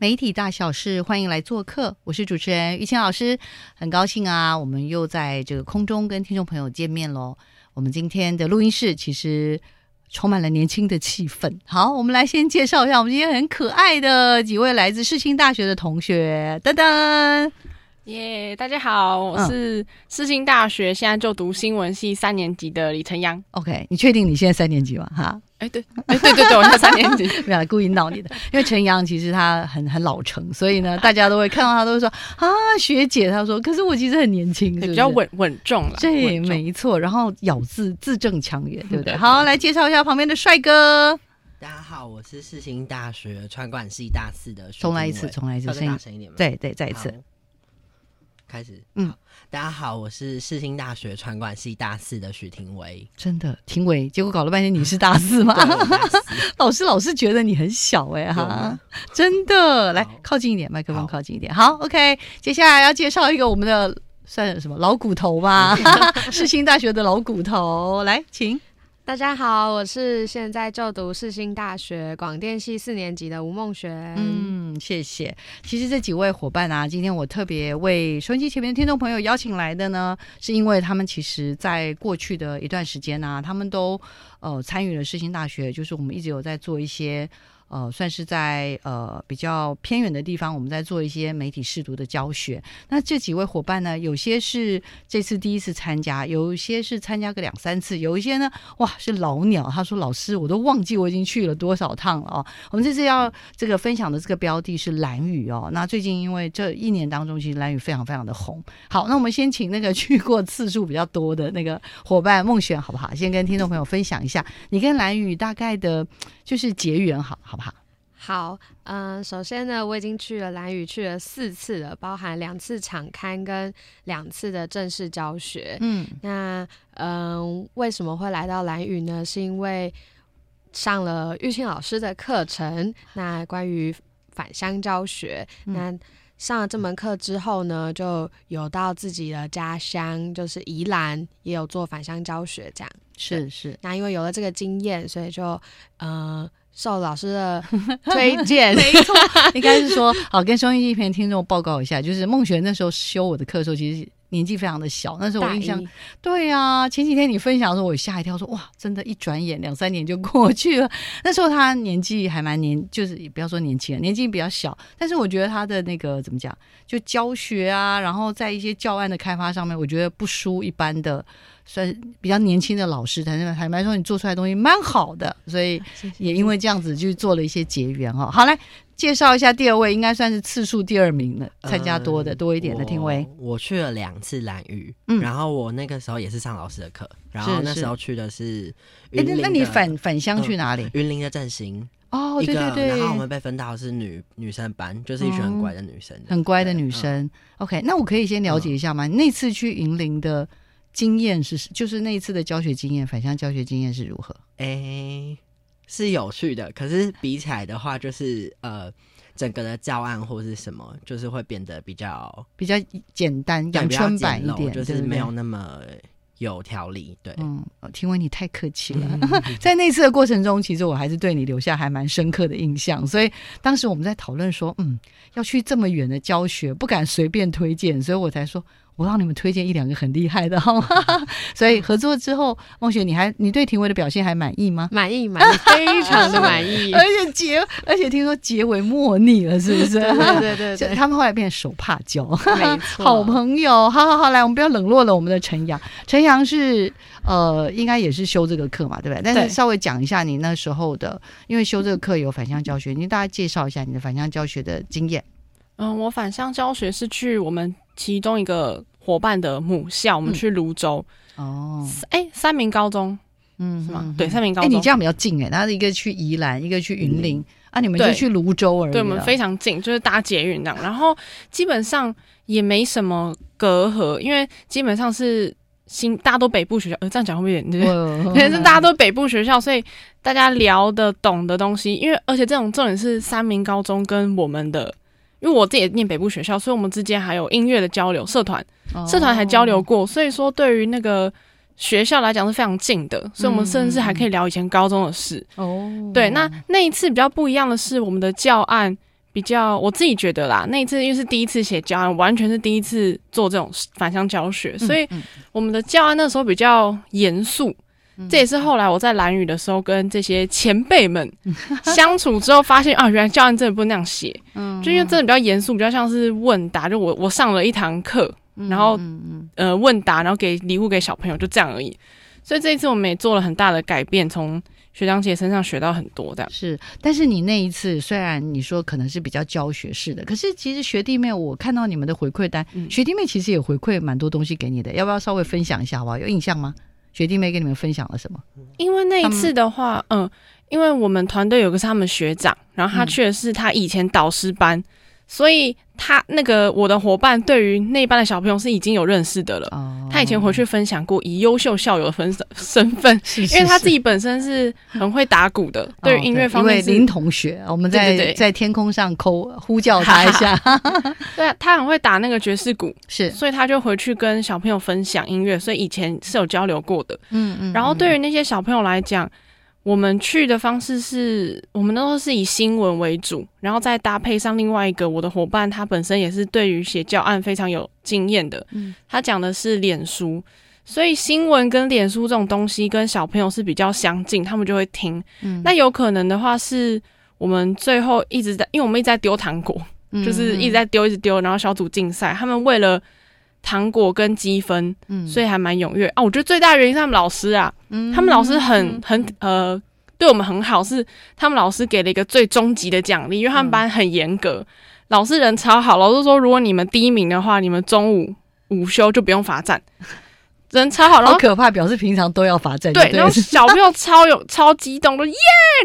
媒体大小事，欢迎来做客，我是主持人玉清老师，很高兴啊，我们又在这个空中跟听众朋友见面喽。我们今天的录音室其实充满了年轻的气氛。好，我们来先介绍一下我们今天很可爱的几位来自世新大学的同学，噔噔。耶，大家好，我是世新大学现在就读新闻系三年级的李晨阳。OK，你确定你现在三年级吗？哈，哎，对，哎，对对对，我现在三年级，不要故意闹你的。因为陈阳其实他很很老成，所以呢，大家都会看到他都会说啊，学姐。他说，可是我其实很年轻，比较稳稳重了。对，没错。然后咬字字正腔圆，对不对？好，来介绍一下旁边的帅哥。大家好，我是世新大学传管系大四的。重来一次，重来一次，声音大声一点。对对，再一次。开始，嗯，大家好，我是世新大学传管系大四的许廷伟。真的，廷伟，结果搞了半天你是大四吗？老师老是觉得你很小哎哈，真的，来靠近一点，麦克风靠近一点。好，OK，接下来要介绍一个我们的算什么老骨头吧，世新大学的老骨头，来，请。大家好，我是现在就读世新大学广电系四年级的吴梦璇。嗯，谢谢。其实这几位伙伴啊，今天我特别为收音机前面的听众朋友邀请来的呢，是因为他们其实在过去的一段时间呢，他们都呃参与了世新大学，就是我们一直有在做一些。呃，算是在呃比较偏远的地方，我们在做一些媒体试读的教学。那这几位伙伴呢，有些是这次第一次参加，有一些是参加个两三次，有一些呢，哇，是老鸟。他说：“老师，我都忘记我已经去了多少趟了哦。”我们这次要这个分享的这个标的是蓝雨哦。那最近因为这一年当中，其实蓝雨非常非常的红。好，那我们先请那个 去过次数比较多的那个伙伴孟璇，好不好？先跟听众朋友分享一下你跟蓝雨大概的，就是结缘，好好。好，嗯，首先呢，我已经去了蓝屿去了四次了，包含两次场刊跟两次的正式教学。嗯，那嗯，为什么会来到蓝屿呢？是因为上了玉清老师的课程，那关于返乡教学。那上了这门课之后呢，就有到自己的家乡，就是宜兰，也有做返乡教学，这样。是是。那因为有了这个经验，所以就嗯。受老师的 推荐，没错，应该是说，好跟收音机前听众报告一下，就是孟璇那时候修我的课的时候，其实年纪非常的小，那时候我印象，对啊，前几天你分享的时候，我吓一跳，说哇，真的，一转眼两三年就过去了。那时候他年纪还蛮年，就是也不要说年轻人，年纪比较小，但是我觉得他的那个怎么讲，就教学啊，然后在一些教案的开发上面，我觉得不输一般的。算比较年轻的老师，坦坦坦白说，你做出来东西蛮好的，所以也因为这样子就做了一些结缘哈。好，来介绍一下第二位，应该算是次数第二名的，参加多的多一点的听威。我去了两次蓝屿，嗯，然后我那个时候也是上老师的课，然后那时候去的是云林。那你返返乡去哪里？云林的振兴哦，对对对。然后我们被分到是女女生班，就是一群很乖的女生，很乖的女生。OK，那我可以先了解一下吗？那次去云林的。经验是，就是那一次的教学经验，反向教学经验是如何？哎，是有趣的。可是比起来的话，就是呃，整个的教案或是什么，就是会变得比较比较简单、阳春版一点，就是没有那么有条理。对，嗯，听闻你太客气了。在那次的过程中，其实我还是对你留下还蛮深刻的印象。所以当时我们在讨论说，嗯，要去这么远的教学，不敢随便推荐，所以我才说。我让你们推荐一两个很厉害的，好吗？所以合作之后，孟雪，你还你对廷伟的表现还满意吗？满意，满意，非常的满意。而且结，而且听说结尾莫逆了，是不是？对对对，他们后来变手帕交，没错，好朋友。好好好，来，我们不要冷落了我们的陈阳。陈阳是呃，应该也是修这个课嘛，对不对？但是稍微讲一下你那时候的，因为修这个课有反向教学，你大家介绍一下你的反向教学的经验。嗯，我反向教学是去我们其中一个。伙伴的母校，我们去泸州哦，哎，三明高中，嗯，是吗？对，三明高中。哎，你这样比较近哎，然后一个去宜兰，一个去云林啊，你们就去泸州而已。对，我们非常近，就是搭捷运这样。然后基本上也没什么隔阂，因为基本上是新，大家都北部学校。呃，这样讲会不会有点？对，是大家都北部学校，所以大家聊的懂的东西，因为而且这种重点是三明高中跟我们的。因为我自己也念北部学校，所以我们之间还有音乐的交流，社团，社团还交流过，所以说对于那个学校来讲是非常近的，所以我们甚至还可以聊以前高中的事。哦，对，那那一次比较不一样的是，我们的教案比较我自己觉得啦，那一次因为是第一次写教案，完全是第一次做这种反向教学，所以我们的教案那时候比较严肃。这也是后来我在蓝语的时候跟这些前辈们相处之后发现啊，原来教案真的不能那样写，嗯，就因为真的比较严肃，比较像是问答，就我我上了一堂课，然后呃问答，然后给礼物给小朋友，就这样而已。所以这一次我们也做了很大的改变，从学长姐身上学到很多，这样是。但是你那一次虽然你说可能是比较教学式的，可是其实学弟妹我看到你们的回馈单，学弟妹其实也回馈蛮多东西给你的，要不要稍微分享一下好不好？有印象吗？学弟妹跟你们分享了什么？因为那一次的话，嗯，因为我们团队有个是他们学长，然后他去的是他以前导师班。所以他那个我的伙伴对于那班的小朋友是已经有认识的了。他以前回去分享过，以优秀校友的分身份，因为他自己本身是很会打鼓的，对于音乐方面。林同学，我们在在天空上扣呼叫他 一下。对，他很会打那个爵士鼓，是，所以他就回去跟小朋友分享音乐，所以以前是有交流过的。嗯嗯。然后对于那些小朋友来讲。我们去的方式是我们都是以新闻为主，然后再搭配上另外一个我的伙伴，他本身也是对于写教案非常有经验的。嗯，他讲的是脸书，所以新闻跟脸书这种东西跟小朋友是比较相近，他们就会听。嗯，那有可能的话是我们最后一直在，因为我们一直在丢糖果，就是一直在丢，一直丢，然后小组竞赛，他们为了。糖果跟积分，嗯，所以还蛮踊跃啊。我觉得最大的原因是他们老师啊，嗯，他们老师很很呃，对我们很好，是他们老师给了一个最终极的奖励，因为他们班很严格，老师人超好，老师说如果你们第一名的话，你们中午午休就不用罚站。人超好，然后可怕，表示平常都要罚站。对，然后小朋友超有 超激动，说耶，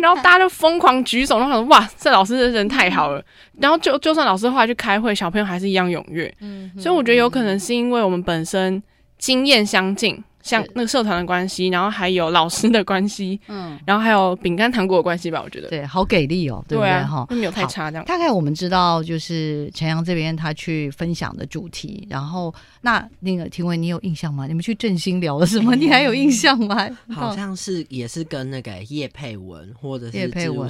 然后大家就疯狂举手，然后说哇，这老师的人太好了。然后就就算老师后来去开会，小朋友还是一样踊跃。嗯，所以我觉得有可能是因为我们本身经验相近。像那个社团的关系，然后还有老师的关系，嗯，然后还有饼干糖果的关系吧，我觉得对，好给力哦，对不对哈？没有太差这样。大概我们知道，就是陈阳这边他去分享的主题，然后那那个廷伟，你有印象吗？你们去振兴聊了什么？你还有印象吗？好像是也是跟那个叶佩文或者是叶佩文，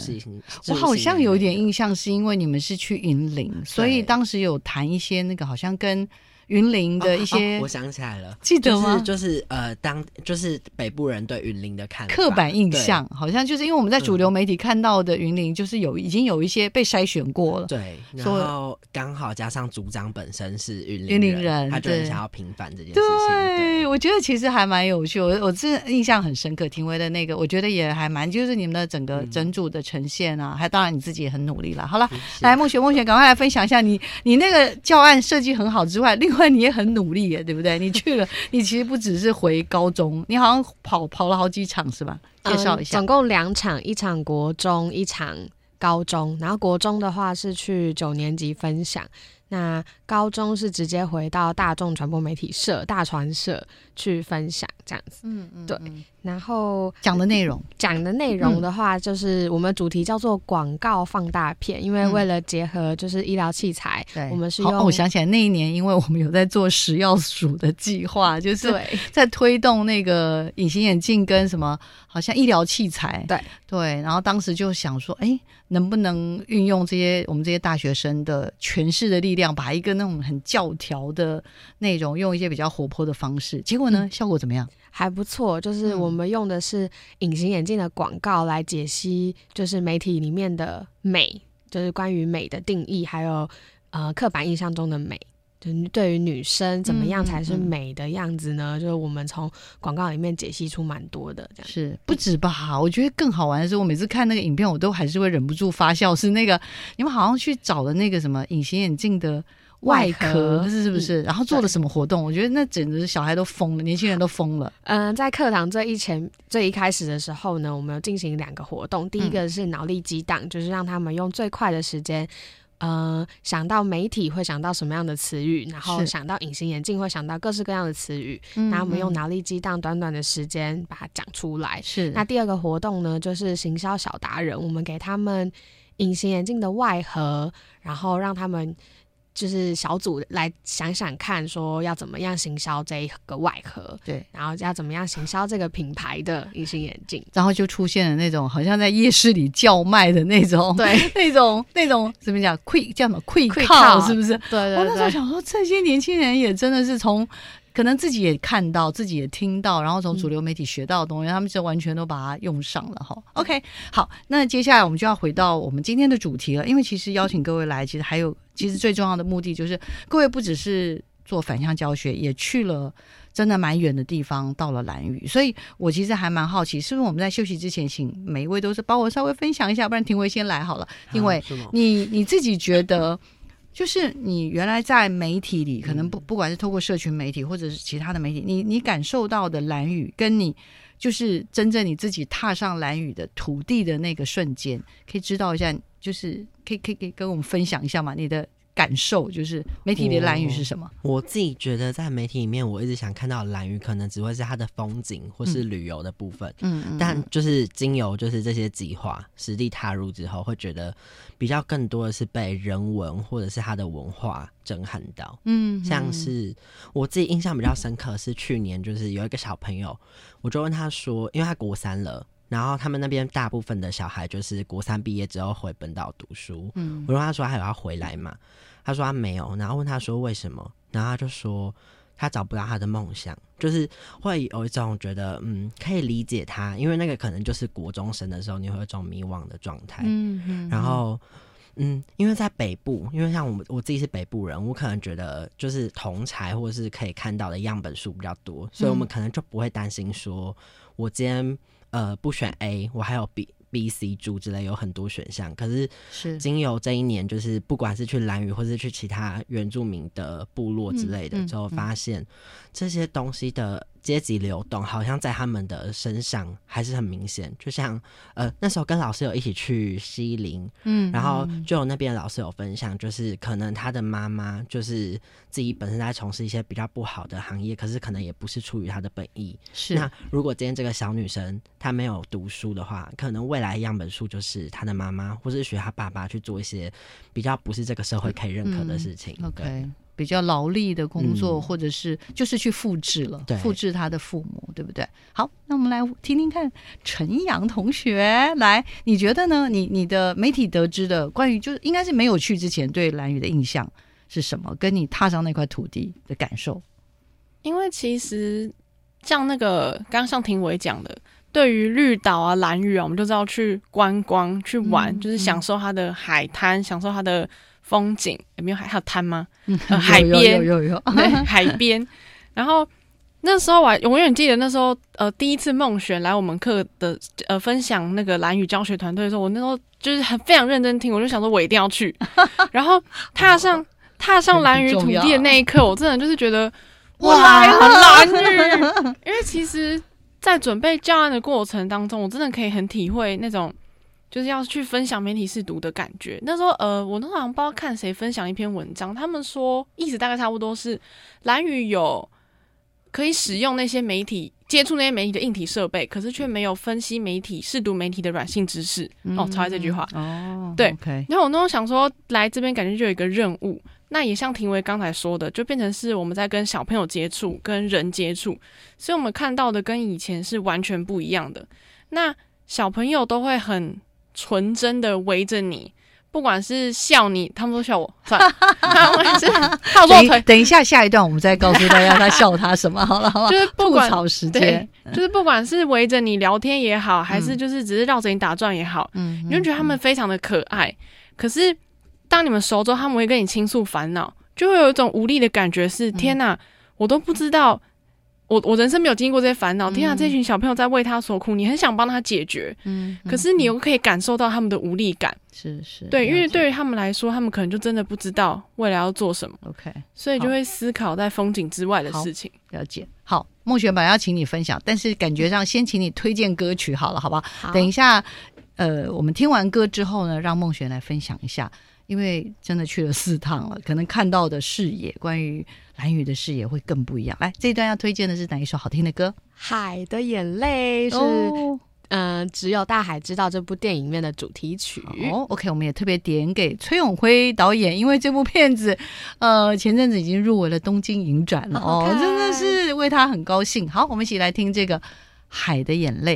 我好像有点印象，是因为你们是去云林，所以当时有谈一些那个好像跟。云林的一些，我想起来了，记得吗？就是呃，当就是北部人对云林的看刻板印象，好像就是因为我们在主流媒体看到的云林，就是有已经有一些被筛选过了。对，然后刚好加上组长本身是云林人，他就很想要平反这件事情。对，我觉得其实还蛮有趣，我我这印象很深刻。庭威的那个，我觉得也还蛮，就是你们的整个整组的呈现啊，还当然你自己也很努力了。好了，来梦雪，梦雪，赶快来分享一下你你那个教案设计很好之外，另。因为你也很努力耶，对不对？你去了，你其实不只是回高中，你好像跑跑了好几场，是吧？介绍一下，总共两场，一场国中，一场高中。然后国中的话是去九年级分享。那高中是直接回到大众传播媒体社大传社去分享这样子，嗯嗯，对。然后讲的内容，讲的内容的话，就是我们主题叫做广告放大片，因为为了结合就是医疗器材，对，我们是用。我想起来那一年，因为我们有在做食药署的计划，就是在推动那个隐形眼镜跟什么，好像医疗器材，对对。然后当时就想说，哎，能不能运用这些我们这些大学生的诠释的力量，把一个那种很教条的内容，用一些比较活泼的方式，结果呢，效果怎么样？还不错，就是我们用的是隐形眼镜的广告来解析，就是媒体里面的美，就是关于美的定义，还有呃刻板印象中的美，就对于女生怎么样才是美的样子呢？就是我们从广告里面解析出蛮多的，这样是不止吧？我觉得更好玩的是，我每次看那个影片，我都还是会忍不住发笑。是那个你们好像去找了那个什么隐形眼镜的。外壳是是不是？然后做了什么活动？我觉得那简直是小孩都疯了，年轻人都疯了。嗯，在课堂最一前最一开始的时候呢，我们有进行两个活动。第一个是脑力激荡，就是让他们用最快的时间，呃，想到媒体会想到什么样的词语，然后想到隐形眼镜会想到各式各样的词语，那我们用脑力激荡，短短的时间把它讲出来。是。那第二个活动呢，就是行销小达人，我们给他们隐形眼镜的外盒，然后让他们。就是小组来想想看，说要怎么样行销这一个外壳，对，然后要怎么样行销这个品牌的隐形眼镜，然后就出现了那种好像在夜市里叫卖的那种，对，那种那种怎么讲，quick 叫什么 quick call 是不是？对对对。我那时候想说，这些年轻人也真的是从。可能自己也看到，自己也听到，然后从主流媒体学到的东西，他们就完全都把它用上了哈。OK，好，那接下来我们就要回到我们今天的主题了。因为其实邀请各位来，其实还有其实最重要的目的就是，各位不只是做反向教学，也去了真的蛮远的地方，到了蓝屿。所以我其实还蛮好奇，是不是我们在休息之前，请每一位都是帮我稍微分享一下，不然庭威先来好了，因为你你自己觉得。就是你原来在媒体里，可能不不管是透过社群媒体或者是其他的媒体，你你感受到的蓝雨，跟你就是真正你自己踏上蓝雨的土地的那个瞬间，可以知道一下，就是可以可以可以跟我们分享一下嘛？你的。感受就是媒体里的蓝雨是什么？我自己觉得在媒体里面，我一直想看到蓝雨，可能只会是它的风景或是旅游的部分。嗯嗯。但就是经由就是这些计划实地踏入之后，会觉得比较更多的是被人文或者是它的文化震撼到。嗯。像是我自己印象比较深刻是去年，就是有一个小朋友，我就问他说，因为他国三了，然后他们那边大部分的小孩就是国三毕业之后回本岛读书。嗯。我问他说还有要回来吗？他说他没有，然后问他说为什么，然后他就说他找不到他的梦想，就是会有一种觉得嗯可以理解他，因为那个可能就是国中生的时候你会有一种迷惘的状态，嗯嗯，然后嗯因为在北部，因为像我们我自己是北部人，我可能觉得就是同才或者是可以看到的样本数比较多，所以我们可能就不会担心说我今天呃不选 A，我还有 B。B、C 猪之类有很多选项，可是是经由这一年，就是不管是去蓝屿或是去其他原住民的部落之类的之后，发现这些东西的。阶级流动好像在他们的身上还是很明显，就像呃那时候跟老师有一起去西林，嗯，然后就有那边老师有分享，就是可能他的妈妈就是自己本身在从事一些比较不好的行业，可是可能也不是出于他的本意。是那如果今天这个小女生她没有读书的话，可能未来样本数就是她的妈妈或是学她爸爸去做一些比较不是这个社会可以认可的事情。OK。比较劳力的工作，或者是就是去复制了，复制他的父母，对不对？好，那我们来听听看陈阳同学，来，你觉得呢？你你的媒体得知的关于，就是应该是没有去之前对蓝屿的印象是什么？跟你踏上那块土地的感受？因为其实像那个刚刚像庭伟讲的，对于绿岛啊、蓝屿啊，我们就知道去观光、去玩，就是享受它的海滩，享受它的。风景有没有海？还有滩吗？海边有有有对 海边。然后那时候我永远记得那时候呃第一次梦璇来我们课的呃分享那个蓝语教学团队的时候，我那时候就是很非常认真听，我就想说我一定要去。然后踏上踏上蓝雨土地的那一刻，我真的就是觉得我来了蓝雨。因为其实，在准备教案的过程当中，我真的可以很体会那种。就是要去分享媒体试读的感觉。那时候，呃，我那时候好像不知道看谁分享一篇文章，他们说意思大概差不多是蓝宇有可以使用那些媒体接触那些媒体的硬体设备，可是却没有分析媒体试读媒体的软性知识。哦，抄这句话。哦，对。然后我那时候想说，来这边感觉就有一个任务。那也像廷伟刚才说的，就变成是我们在跟小朋友接触、跟人接触，所以我们看到的跟以前是完全不一样的。那小朋友都会很。纯真的围着你，不管是笑你，他们都笑我。算了，他们是靠坐腿。等一下，下一段我们再告诉大家他笑他什么。好了，好 就是吐槽时间，就是不管是围着你聊天也好，还是就是只是绕着你打转也好，嗯，你就觉得他们非常的可爱。可是当你们熟之后，他们会跟你倾诉烦恼，就会有一种无力的感觉。是天哪，我都不知道。我我人生没有经历过这些烦恼，天啊！这群小朋友在为他所苦，你很想帮他解决，嗯，可是你又可以感受到他们的无力感，是是，对，因为对于他们来说，他们可能就真的不知道未来要做什么，OK，所以就会思考在风景之外的事情。了解，好，孟璇本要请你分享，但是感觉上先请你推荐歌曲好了，好不好？等一下，呃，我们听完歌之后呢，让孟璇来分享一下。因为真的去了四趟了，可能看到的视野，关于蓝雨的视野会更不一样。来，这一段要推荐的是哪一首好听的歌？《海的眼泪》是嗯，只有大海知道这部电影里面的主题曲。哦，OK，我们也特别点给崔永辉导演，因为这部片子，呃，前阵子已经入围了东京影展了哦，真的是为他很高兴。好，我们一起来听这个《海的眼泪》。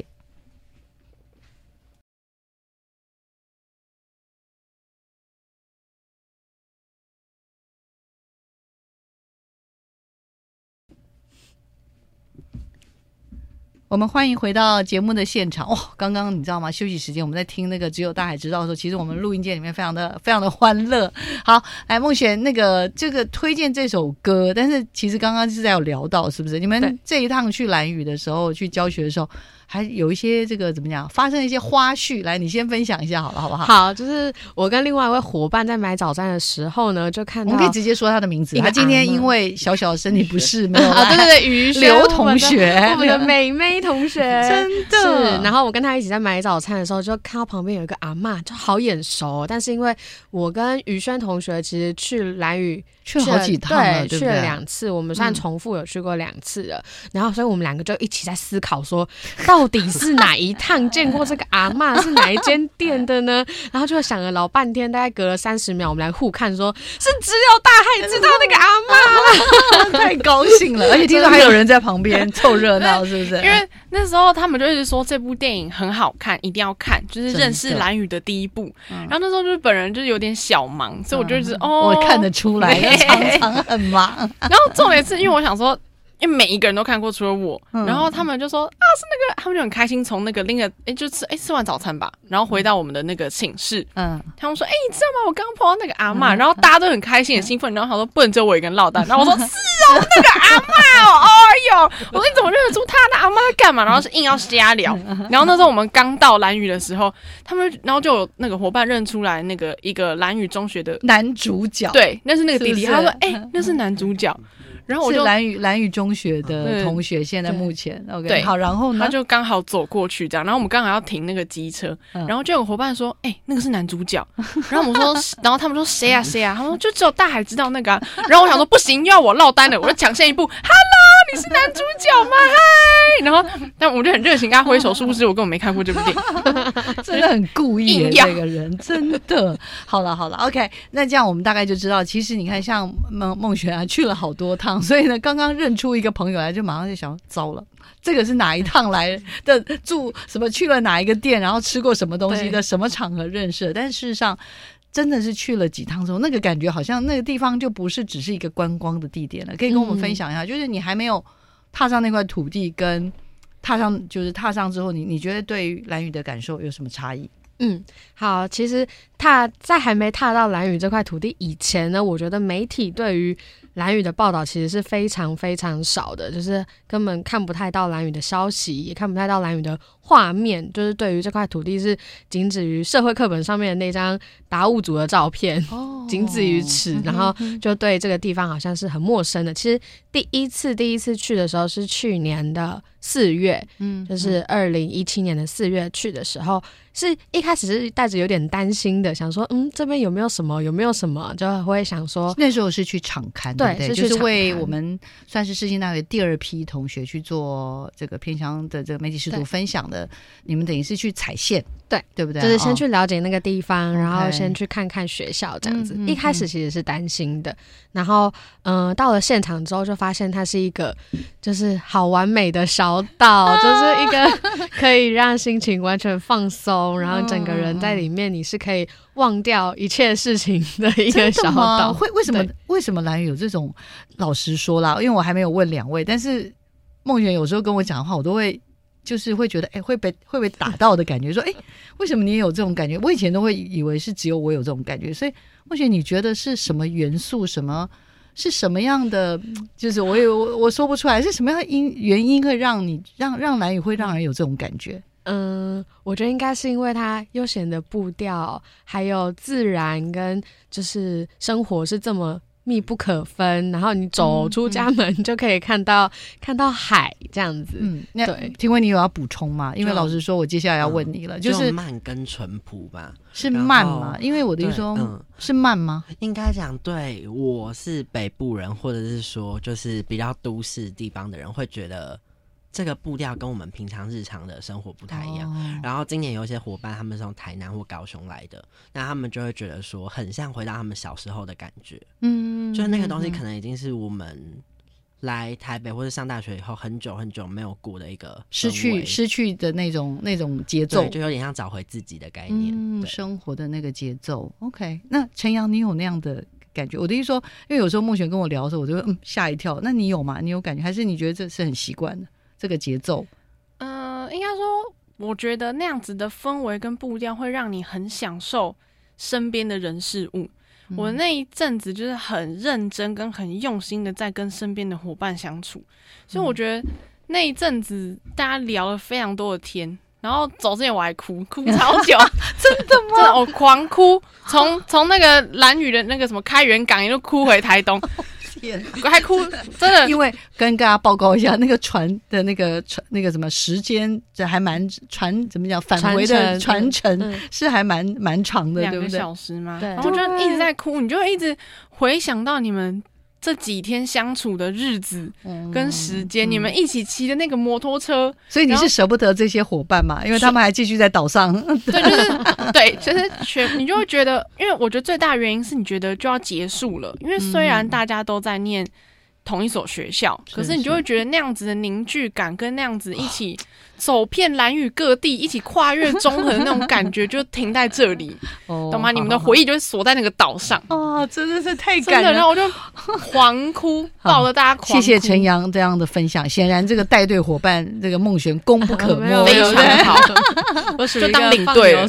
我们欢迎回到节目的现场。哦，刚刚你知道吗？休息时间我们在听那个《只有大海知道》的时候，其实我们录音间里面非常的非常的欢乐。好，来梦璇，那个这个推荐这首歌，但是其实刚刚是在有聊到，是不是？你们这一趟去蓝屿的时候，去教学的时候。还有一些这个怎么讲，发生一些花絮，来你先分享一下好了，好不好？好，就是我跟另外一位伙伴在买早餐的时候呢，就看到我们可以直接说他的名字。他今天因为小小的身体不适，没有啊，对对对，于刘同学，我们的美妹同学，真的。是，然后我跟他一起在买早餐的时候，就看到旁边有一个阿妈，就好眼熟。但是因为我跟于轩同学其实去蓝屿。去了好几趟，对，去了两次，我们算重复有去过两次了。然后，所以我们两个就一起在思考说，到底是哪一趟见过这个阿妈，是哪一间店的呢？然后就想了老半天，大概隔了三十秒，我们来互看，说是只有大海知道那个阿妈，太高兴了，而且听说还有人在旁边凑热闹，是不是？因为那时候他们就一直说这部电影很好看，一定要看，就是认识蓝宇的第一部。然后那时候就是本人就是有点小忙，所以我就一直哦，我看得出来。常常很忙，然后重点是因为我想说，因为每一个人都看过，除了我，然后他们就说啊，是那个，他们就很开心，从那个拎着，哎，就吃，哎，吃完早餐吧，然后回到我们的那个寝室，嗯，他们说，哎，你知道吗？我刚刚碰到那个阿妈，然后大家都很开心，很兴奋，然后他说不能只有我一个人落单，然后我说是哦，那个阿妈 哦，哎呦，我说你怎么认得出他？那阿妈在干嘛？然后是硬要瞎聊，然后那时候我们刚到蓝屿的时候，他们然后就有那个伙伴认出来那个一个蓝屿中学的男主角，对，那是那个弟弟，他说，哎，那是男主角。然后我就蓝宇蓝宇中学的同学，现在目前 OK 好，然后呢他就刚好走过去这样，然后我们刚好要停那个机车，然后就有伙伴说：“哎，那个是男主角。”然后我们说，然后他们说：“谁啊谁啊？”他们说：“就只有大海知道那个。”啊然后我想说：“不行，又要我落单了，我就抢先一步，Hello。”你是男主角吗？嗨！然后，但我就很热情跟他挥手，殊不知我根本没看过这部电影，真的很故意的。这个人真的。好了好了，OK，那这样我们大概就知道，其实你看，像孟孟璇啊，去了好多趟，所以呢，刚刚认出一个朋友来，就马上就想，糟了，这个是哪一趟来的？住什么？去了哪一个店？然后吃过什么东西的？什么场合认识？但事实上。真的是去了几趟之后，那个感觉好像那个地方就不是只是一个观光的地点了。可以跟我们分享一下，就是你还没有踏上那块土地，跟踏上就是踏上之后，你你觉得对于蓝雨的感受有什么差异？嗯，好，其实踏在还没踏到蓝雨这块土地以前呢，我觉得媒体对于蓝宇的报道其实是非常非常少的，就是根本看不太到蓝宇的消息，也看不太到蓝宇的。画面就是对于这块土地是仅止于社会课本上面的那张达悟族的照片，仅止于此。然后就对这个地方好像是很陌生的。其实第一次第一次去的时候是去年的四月，嗯，就是二零一七年的四月去的时候，是一开始是带着有点担心的，想说嗯这边有没有什么有没有什么，就会想说那时候是去场刊，对，就是为我们算是世新大学第二批同学去做这个偏乡的这个媒体视图分享的。你们等于是去踩线，对对不对？就是先去了解那个地方，然后先去看看学校这样子。一开始其实是担心的，然后嗯，到了现场之后就发现它是一个就是好完美的小岛，就是一个可以让心情完全放松，然后整个人在里面你是可以忘掉一切事情的一个小岛。会为什么为什么蓝有这种？老实说啦，因为我还没有问两位，但是梦圆有时候跟我讲的话，我都会。就是会觉得哎会被会被打到的感觉，说 哎为什么你也有这种感觉？我以前都会以为是只有我有这种感觉，所以或许你觉得是什么元素？什么是什么样的？就是我有我说不出来是什么样因原因会让你让让蓝雨会让人有这种感觉？嗯，我觉得应该是因为它悠闲的步调，还有自然跟就是生活是这么。密不可分，然后你走出家门就可以看到看到海这样子。嗯，对。听问你有要补充吗？因为老实说，我接下来要问你了，就是慢跟淳朴吧？是慢吗？因为我的意思说，是慢吗？应该讲，对我是北部人，或者是说就是比较都市地方的人，会觉得这个步调跟我们平常日常的生活不太一样。然后今年有一些伙伴，他们是从台南或高雄来的，那他们就会觉得说，很像回到他们小时候的感觉。嗯，就是那个东西可能已经是我们来台北或者上大学以后很久很久没有过的一个失去失去的那种那种节奏，就有点像找回自己的概念，嗯生活的那个节奏。OK，那陈阳，你有那样的？感觉我的意思说，因为有时候梦璇跟我聊的时候，我就嗯吓一跳。那你有吗？你有感觉，还是你觉得这是很习惯的这个节奏？嗯，应该说，我觉得那样子的氛围跟步调会让你很享受身边的人事物。我那一阵子就是很认真跟很用心的在跟身边的伙伴相处，所以我觉得那一阵子大家聊了非常多的天。然后走之前我还哭 哭超久，真的吗？真的，我狂哭，从从那个蓝屿的那个什么开元港一路哭回台东，天，还哭，真的。因为跟大家报告一下，那个船的那个船那个什么时间，这还蛮船怎么讲返回的船程是还蛮蛮长的，对不对？小时吗？对。然后就一直在哭，你就一直回想到你们。这几天相处的日子跟时间，你们一起骑的那个摩托车，所以你是舍不得这些伙伴嘛？因为他们还继续在岛上。对，就是对，其实全你就会觉得，因为我觉得最大原因是你觉得就要结束了，因为虽然大家都在念。同一所学校，可是你就会觉得那样子的凝聚感，跟那样子一起走遍蓝屿各地，一起跨越中横的那种感觉，就停在这里，懂吗？你们的回忆就会锁在那个岛上。啊，真的是太感人，然后我就狂哭，抱着大家。谢谢陈阳这样的分享。显然，这个带队伙伴，这个孟璇功不可没，非常好。我就当领队了，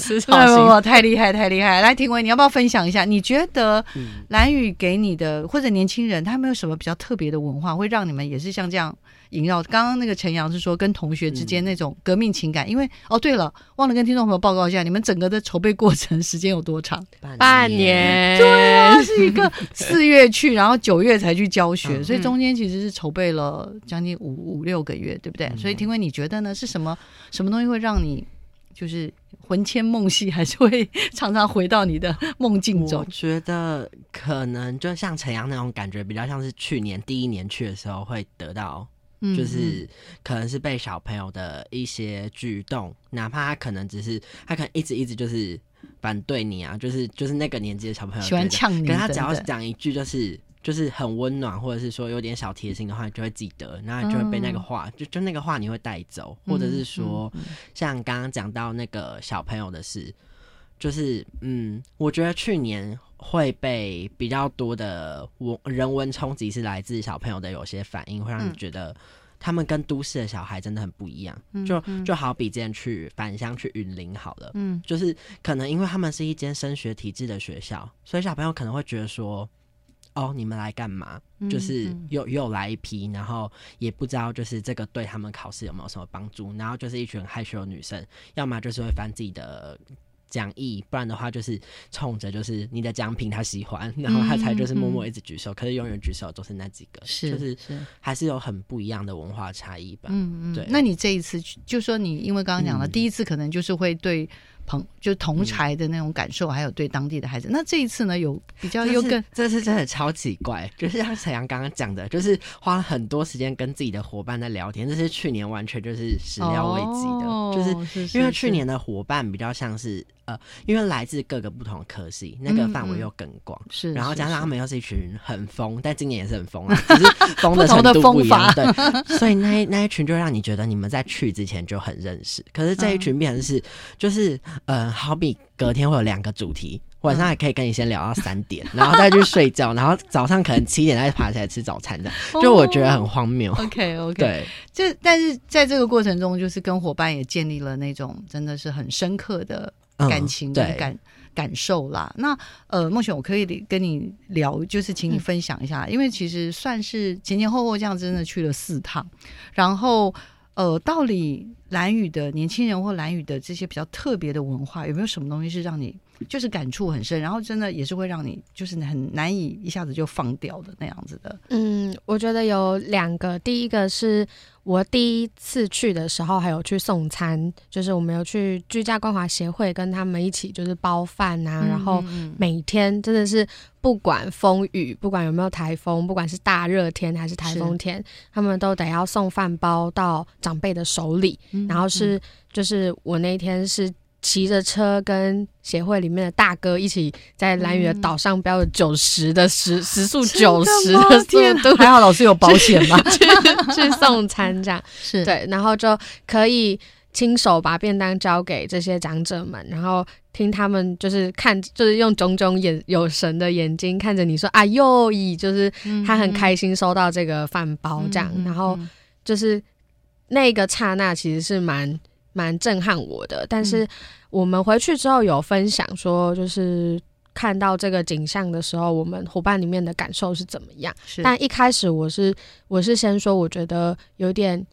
太厉害，太厉害。来，庭伟，你要不要分享一下？你觉得蓝屿给你的，或者年轻人，他们有什么比较特别？的文化会让你们也是像这样萦绕。刚刚那个陈阳是说跟同学之间那种革命情感，因为哦对了，忘了跟听众朋友报告一下，你们整个的筹备过程时间有多长？半年。对啊，是一个 四月去，然后九月才去教学，所以中间其实是筹备了将近五五六个月，对不对？所以听伟你觉得呢？是什么什么东西会让你？就是魂牵梦系，还是会常常回到你的梦境中。我觉得可能就像陈阳那种感觉，比较像是去年第一年去的时候会得到，就是可能是被小朋友的一些举动，哪怕他可能只是他可能一直一直就是反对你啊，就是就是那个年纪的小朋友喜欢呛你，可他只要讲一句就是。就是很温暖，或者是说有点小贴心的话，你就会记得，然后你就会被那个话，就就那个话你会带走，或者是说，像刚刚讲到那个小朋友的事，就是嗯，我觉得去年会被比较多的文人文冲击，是来自小朋友的有些反应，会让你觉得他们跟都市的小孩真的很不一样。就就好比之前去返乡去云林好了，嗯，就是可能因为他们是一间升学体制的学校，所以小朋友可能会觉得说。哦，你们来干嘛？就是又又来一批，然后也不知道就是这个对他们考试有没有什么帮助。然后就是一群害羞的女生，要么就是会翻自己的讲义，不然的话就是冲着就是你的奖品他喜欢，然后他才就是默默一直举手。可是永远举手都是那几个，是就是还是有很不一样的文化差异吧。嗯嗯，对。那你这一次就说你因为刚刚讲了，第一次可能就是会对。同就同才的那种感受，还有对当地的孩子。那这一次呢，有比较又更，这次真的超奇怪，就是像陈阳刚刚讲的，就是花了很多时间跟自己的伙伴在聊天。这是去年完全就是始料未及的，就是因为去年的伙伴比较像是呃，因为来自各个不同的科系，那个范围又更广，是，然后加上他们又是一群很疯，但今年也是很疯啊，只是疯的程度不一样，对。所以那那一群就让你觉得你们在去之前就很认识，可是这一群变成是就是。呃，好比隔天会有两个主题，晚上还可以跟你先聊到三点，然后再去睡觉，然后早上可能七点再爬起来吃早餐的，就我觉得很荒谬。OK OK，对，就但是在这个过程中，就是跟伙伴也建立了那种真的是很深刻的感情的感感受啦。那呃，梦雪，我可以跟你聊，就是请你分享一下，因为其实算是前前后后这样真的去了四趟，然后呃，到底。蓝语的年轻人或蓝语的这些比较特别的文化，有没有什么东西是让你就是感触很深，然后真的也是会让你就是很难以一下子就放掉的那样子的？嗯，我觉得有两个，第一个是我第一次去的时候还有去送餐，就是我们有去居家关怀协会跟他们一起就是包饭啊，然后每天真的是不管风雨，不管有没有台风，不管是大热天还是台风天，他们都得要送饭包到长辈的手里，然后是就是我那天是。骑着车跟协会里面的大哥一起在蓝屿的岛上标了九十的时时速 九十的速度，还好老师有保险嘛，去去送餐这样。是。对，然后就可以亲手把便当交给这些长者们，然后听他们就是看，就是用炯炯眼有神的眼睛看着你说啊又以就是他很开心收到这个饭包这样，然后就是那个刹那其实是蛮。蛮震撼我的，但是我们回去之后有分享说，就是看到这个景象的时候，我们伙伴里面的感受是怎么样？但一开始我是我是先说，我觉得有点，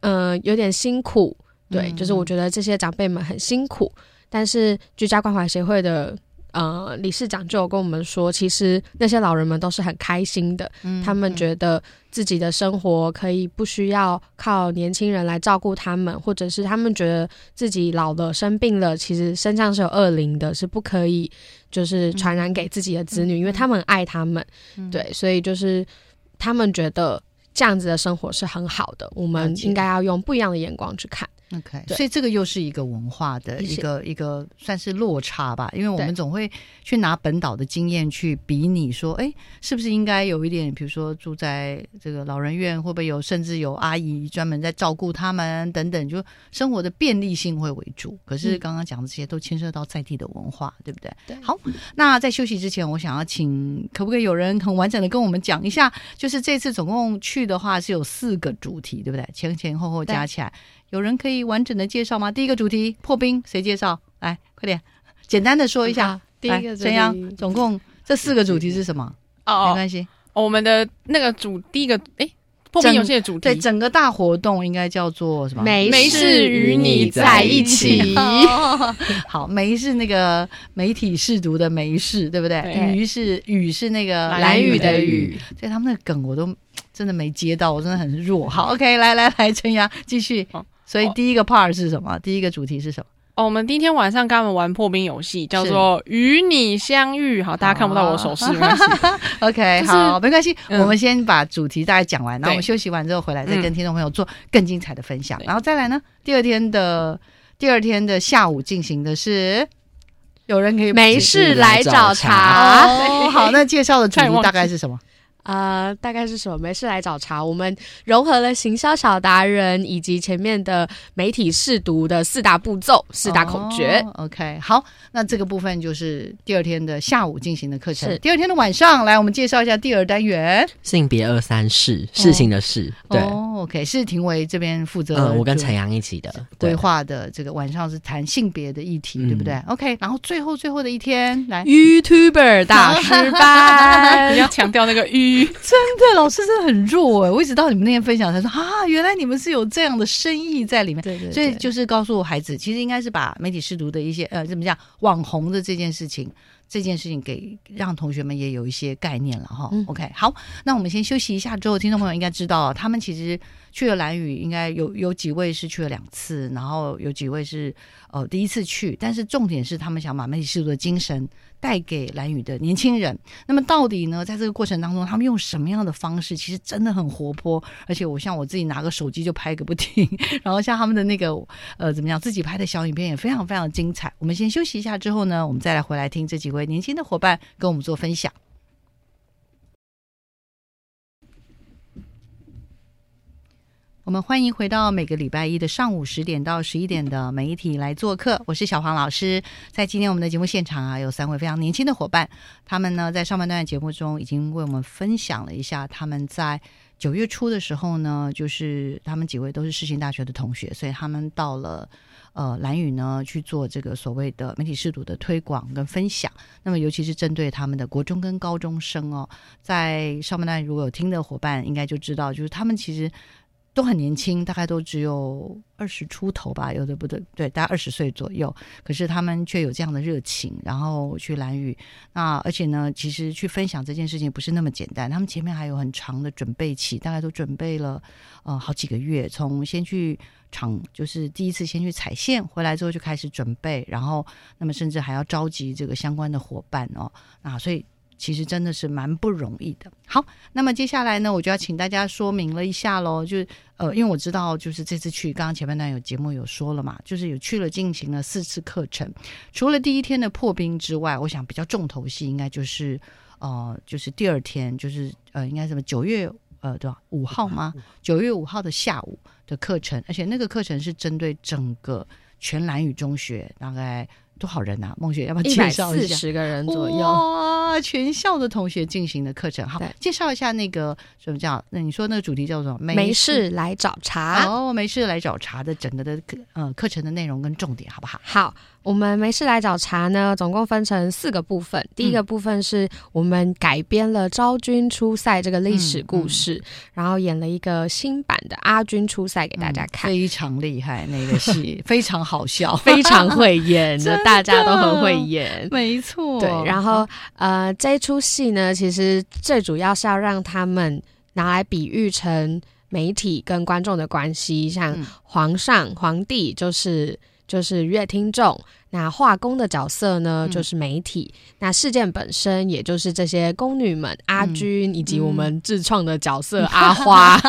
嗯，有点辛苦，对，就是我觉得这些长辈们很辛苦，但是居家关怀协会的。呃，理事长就有跟我们说，其实那些老人们都是很开心的，他们觉得自己的生活可以不需要靠年轻人来照顾他们，或者是他们觉得自己老了生病了，其实身上是有恶灵的，是不可以就是传染给自己的子女，因为他们爱他们，对，所以就是他们觉得这样子的生活是很好的，我们应该要用不一样的眼光去看。OK，所以这个又是一个文化的一个一个算是落差吧，因为我们总会去拿本岛的经验去比拟，说，哎，是不是应该有一点，比如说住在这个老人院，会不会有甚至有阿姨专门在照顾他们等等，就生活的便利性会为主。可是刚刚讲的这些都牵涉到在地的文化，对不对？对。好，那在休息之前，我想要请，可不可以有人很完整的跟我们讲一下，就是这次总共去的话是有四个主题，对不对？前前后后加起来。有人可以完整的介绍吗？第一个主题破冰，谁介绍？来，快点，简单的说一下。第一个陈阳，总共这四个主题是什么？哦，没关系。我们的那个主第一个，哎，破冰游戏的主题，对，整个大活动应该叫做什么？没事与你在一起。好，没是那个媒体试读的没事，对不对？鱼是雨是那个蓝雨的雨，所以他们的梗我都真的没接到，我真的很弱。好，OK，来来来，陈阳继续。所以第一个 part 是什么？第一个主题是什么？哦，我们第一天晚上跟他们玩破冰游戏，叫做与你相遇。好，大家看不到我手势，没关系。OK，好，没关系。我们先把主题大概讲完，然后我们休息完之后回来再跟听众朋友做更精彩的分享。然后再来呢，第二天的第二天的下午进行的是，有人可以没事来找茬。好，那介绍的主题 大概是什么？呃，大概是什么？没事来找茬。我们融合了行销小达人以及前面的媒体试读的四大步骤、四大口诀。OK，好，那这个部分就是第二天的下午进行的课程。第二天的晚上，来我们介绍一下第二单元——性别二三事，事情的事。对，OK，是庭伟这边负责。我跟陈阳一起的规划的这个晚上是谈性别的议题，对不对？OK，然后最后最后的一天来 YouTuber 大师班，你要强调那个 U。真的，老师真的很弱哎！我一直到你们那天分享才说啊，原来你们是有这样的深意在里面。对对，所以就是告诉孩子，其实应该是把媒体试读的一些呃，怎么讲网红的这件事情，这件事情给让同学们也有一些概念了哈。OK，好，那我们先休息一下，之后听众朋友应该知道，他们其实去了蓝屿，应该有有几位是去了两次，然后有几位是呃第一次去，但是重点是他们想把媒体试读的精神。带给蓝宇的年轻人，那么到底呢？在这个过程当中，他们用什么样的方式？其实真的很活泼，而且我像我自己拿个手机就拍个不停，然后像他们的那个呃怎么样，自己拍的小影片也非常非常精彩。我们先休息一下之后呢，我们再来回来听这几位年轻的伙伴跟我们做分享。我们欢迎回到每个礼拜一的上午十点到十一点的媒体来做客，我是小黄老师。在今天我们的节目现场啊，有三位非常年轻的伙伴，他们呢在上半段节目中已经为我们分享了一下他们在九月初的时候呢，就是他们几位都是世新大学的同学，所以他们到了呃蓝宇呢去做这个所谓的媒体视读的推广跟分享。那么尤其是针对他们的国中跟高中生哦，在上半段如果有听的伙伴应该就知道，就是他们其实。都很年轻，大概都只有二十出头吧，有的不对，对，大概二十岁左右。可是他们却有这样的热情，然后去蓝雨。那而且呢，其实去分享这件事情不是那么简单，他们前面还有很长的准备期，大概都准备了呃好几个月，从先去场，就是第一次先去踩线，回来之后就开始准备，然后那么甚至还要召集这个相关的伙伴哦，那，所以。其实真的是蛮不容易的。好，那么接下来呢，我就要请大家说明了一下喽。就是呃，因为我知道，就是这次去，刚刚前半段有节目有说了嘛，就是有去了进行了四次课程。除了第一天的破冰之外，我想比较重头戏应该就是呃，就是第二天，就是呃，应该什么九月呃对吧五号吗？九月五号的下午的课程，而且那个课程是针对整个全蓝语中学，大概。多少人呐？孟雪，要不要介绍一下？四十个人左右哇！全校的同学进行的课程，好，介绍一下那个什么叫？那你说那个主题叫做“没事来找茬”哦，没事来找茬的整个的课呃课程的内容跟重点，好不好？好。我们没事来找茬呢，总共分成四个部分。第一个部分是我们改编了昭君出塞这个历史故事，然后演了一个新版的阿君出塞给大家看，非常厉害那个戏，非常好笑，非常会演，大家都很会演，没错。对，然后呃，这出戏呢，其实最主要是要让他们拿来比喻成媒体跟观众的关系，像皇上、皇帝就是。就是乐听众，那画工的角色呢，就是媒体，那事件本身也就是这些宫女们，阿君以及我们自创的角色阿花，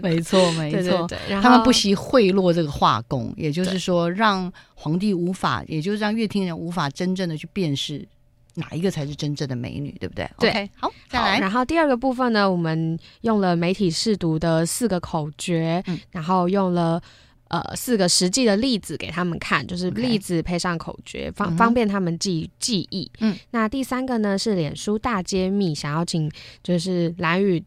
没 错没错，他们不惜贿赂这个画工，也就是说让皇帝无法，也就是让乐听人无法真正的去辨识哪一个才是真正的美女，对不对？对，好，再来。然后第二个部分呢，我们用了媒体试读的四个口诀，然后用了。呃，四个实际的例子给他们看，就是例子配上口诀，方方便他们记记忆。嗯，那第三个呢是脸书大揭秘，想要请就是蓝宇。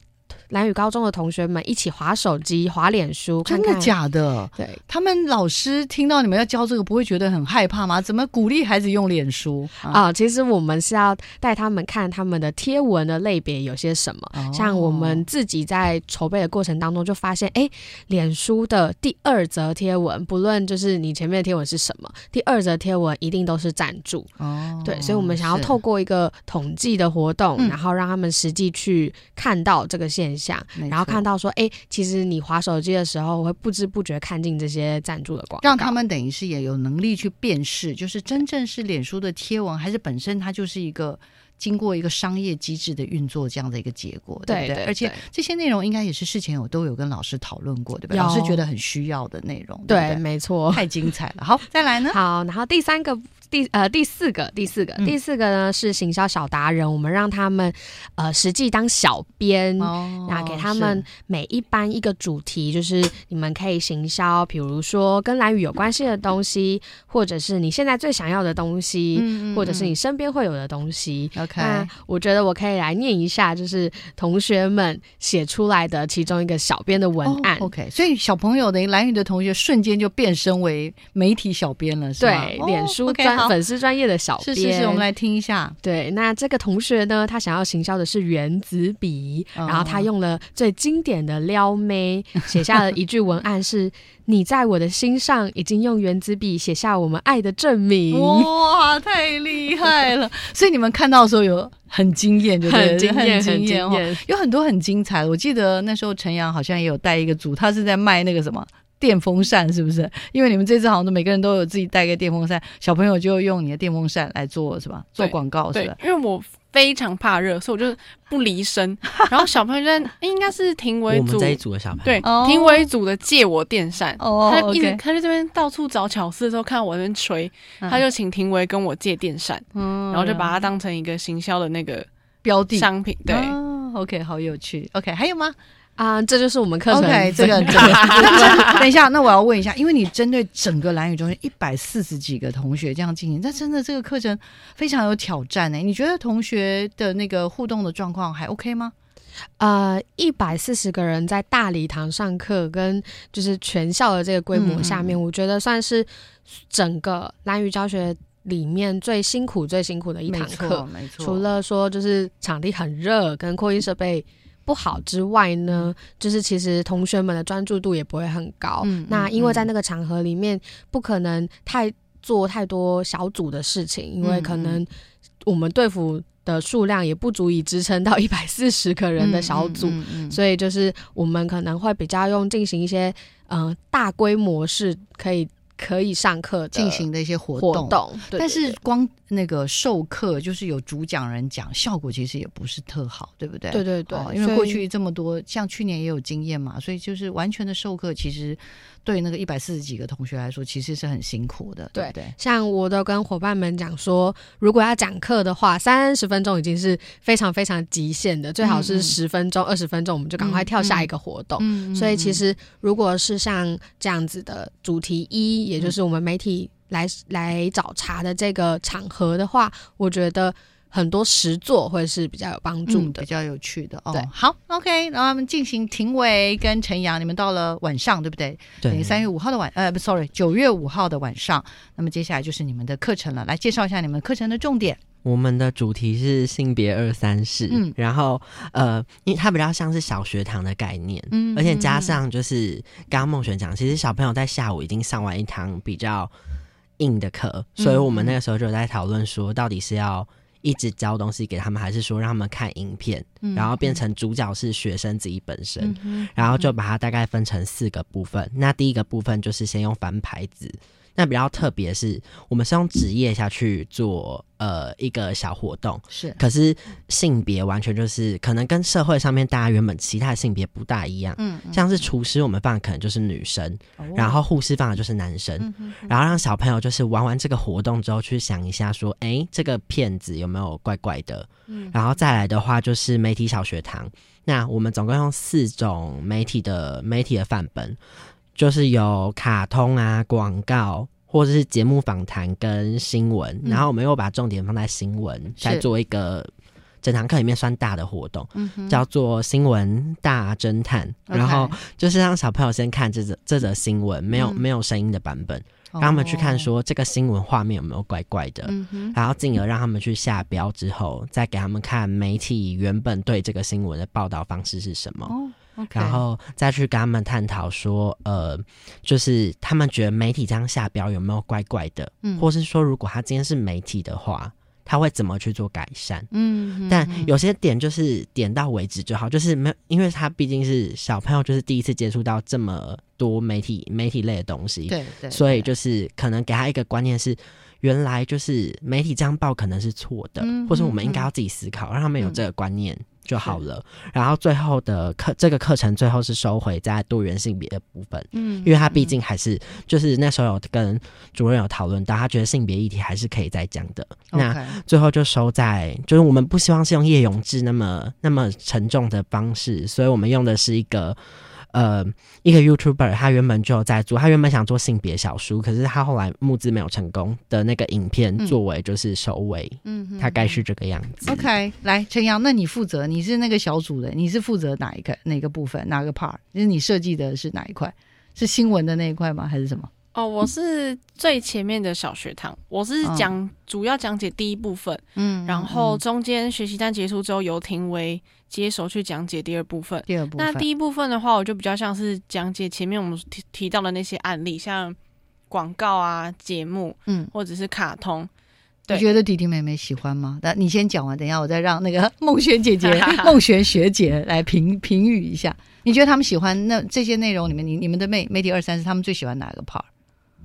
蓝宇高中的同学们一起划手机、划脸书，真的假的？对，他们老师听到你们要教这个，不会觉得很害怕吗？怎么鼓励孩子用脸书啊？其实我们是要带他们看他们的贴文的类别有些什么。像我们自己在筹备的过程当中就发现，哎，脸书的第二则贴文，不论就是你前面的贴文是什么，第二则贴文一定都是赞助。哦，对，所以我们想要透过一个统计的活动，然后让他们实际去看到这个现。想，然后看到说，哎，其实你划手机的时候，会不知不觉看进这些赞助的广告，让他们等于是也有能力去辨识，就是真正是脸书的贴文，还是本身它就是一个经过一个商业机制的运作这样的一个结果，对不对？而且这些内容应该也是事前有都有跟老师讨论过，对不对？老师觉得很需要的内容，对，没错，太精彩了。好，再来呢？好，然后第三个。第呃第四个第四个第四个呢是行销小达人，我们让他们呃实际当小编，那给他们每一班一个主题，就是你们可以行销，比如说跟蓝宇有关系的东西，或者是你现在最想要的东西，或者是你身边会有的东西。OK，我觉得我可以来念一下，就是同学们写出来的其中一个小编的文案。OK，所以小朋友的蓝宇的同学瞬间就变身为媒体小编了，是吗？对，脸书专。粉丝专业的小编，是是是，我们来听一下。对，那这个同学呢，他想要行销的是原子笔，然后他用了最经典的撩妹，写下了一句文案是：“你在我的心上已经用原子笔写下我们爱的证明。”哇，太厉害了！所以你们看到的时候有很惊艳，就很惊艳，很惊艳，有很多很精彩的。我记得那时候陈阳好像也有带一个组，他是在卖那个什么。电风扇是不是？因为你们这次好像都每个人都有自己带个电风扇，小朋友就用你的电风扇来做是吧？做广告是吧？因为我非常怕热，所以我就不离身。然后小朋友在应该是庭委组这一组的小朋友，对，庭委组的借我电扇。哦，他一直他在这边到处找巧思的时候，看到我那边吹，他就请庭委跟我借电扇，然后就把它当成一个行销的那个标的商品。对，OK，好有趣。OK，还有吗？啊，这就是我们课程。OK，这个，这个。等一下，那我要问一下，因为你针对整个蓝宇中学一百四十几个同学这样进行，那真的这个课程非常有挑战呢。你觉得同学的那个互动的状况还 OK 吗？呃，一百四十个人在大礼堂上课，跟就是全校的这个规模下面，我觉得算是整个蓝宇教学里面最辛苦、最辛苦的一堂课。没错，除了说就是场地很热，跟扩音设备。不好之外呢，就是其实同学们的专注度也不会很高。那因为在那个场合里面，不可能太做太多小组的事情，因为可能我们队服的数量也不足以支撑到 一百四十个人的小组，所以就是我们可能会比较用进行一些嗯大规模式可以。可以上课进行的一些活动，但是光那个授课就是有主讲人讲，效果其实也不是特好，对不对？对对对，因为过去这么多，像去年也有经验嘛，所以就是完全的授课，其实对那个一百四十几个同学来说，其实是很辛苦的。对对，像我都跟伙伴们讲说，如果要讲课的话，三十分钟已经是非常非常极限的，最好是十分钟、二十分钟，我们就赶快跳下一个活动。所以其实如果是像这样子的主题一。也就是我们媒体来来找茬的这个场合的话，我觉得很多实作会是比较有帮助的，比较有趣的哦。对，好，OK，然后我们进行庭伟跟陈阳，你们到了晚上，对不对？对，三月五号的晚，呃，不，sorry，九月五号的晚上。那么接下来就是你们的课程了，来介绍一下你们课程的重点。我们的主题是性别二三事，嗯，然后呃，因为它比较像是小学堂的概念，嗯，而且加上就是刚刚孟璇讲，其实小朋友在下午已经上完一堂比较硬的课，所以我们那个时候就在讨论说，到底是要一直教东西给他们，还是说让他们看影片，然后变成主角是学生自己本身，然后就把它大概分成四个部分。那第一个部分就是先用翻牌子。那比较特别是，我们是用职业下去做呃一个小活动，是，可是性别完全就是可能跟社会上面大家原本其他的性别不大一样，嗯，像是厨师我们放的可能就是女生，然后护士放的就是男生，然后让小朋友就是玩完这个活动之后去想一下说，哎，这个骗子有没有怪怪的，嗯，然后再来的话就是媒体小学堂，那我们总共用四种媒体的媒体的范本。就是有卡通啊、广告，或者是节目访谈跟新闻，然后我们又把重点放在新闻，再做一个整堂课里面算大的活动，叫做新闻大侦探。然后就是让小朋友先看这则这则新闻，没有没有声音的版本，让他们去看说这个新闻画面有没有怪怪的，然后进而让他们去下标之后，再给他们看媒体原本对这个新闻的报道方式是什么。然后再去跟他们探讨说，呃，就是他们觉得媒体这样下标有没有怪怪的，嗯，或是说如果他今天是媒体的话，他会怎么去做改善？嗯，但有些点就是点到为止就好，就是没有，因为他毕竟是小朋友，就是第一次接触到这么多媒体媒体类的东西，对对，所以就是可能给他一个观念是，原来就是媒体这样报可能是错的，或者我们应该要自己思考，让他们有这个观念。就好了。然后最后的课，这个课程最后是收回在多元性别的部分。嗯，因为他毕竟还是就是那时候有跟主任有讨论到，他觉得性别议题还是可以再讲的。那最后就收在，就是我们不希望是用叶永志那么那么沉重的方式，所以我们用的是一个。呃，一个 YouTuber，他原本就在做，他原本想做性别小书，可是他后来募资没有成功的那个影片作为就是首尾，嗯，大概是这个样子。OK，来陈阳，那你负责，你是那个小组的，你是负责哪一个哪个部分哪个 part？就是你设计的是哪一块？是新闻的那一块吗？还是什么？哦，我是最前面的小学堂，我是讲主要讲解第一部分，嗯，然后中间学习单结束之后由庭为接手去讲解第二部分。第二部分，那第一部分的话，我就比较像是讲解前面我们提提到的那些案例，像广告啊、节目，嗯，或者是卡通。你觉得弟弟妹妹喜欢吗？那你先讲完，等一下我再让那个 梦璇姐姐、梦璇学姐来评评语一下。你觉得他们喜欢那这些内容里面，你你们的妹媒体二三是他们最喜欢哪个 part？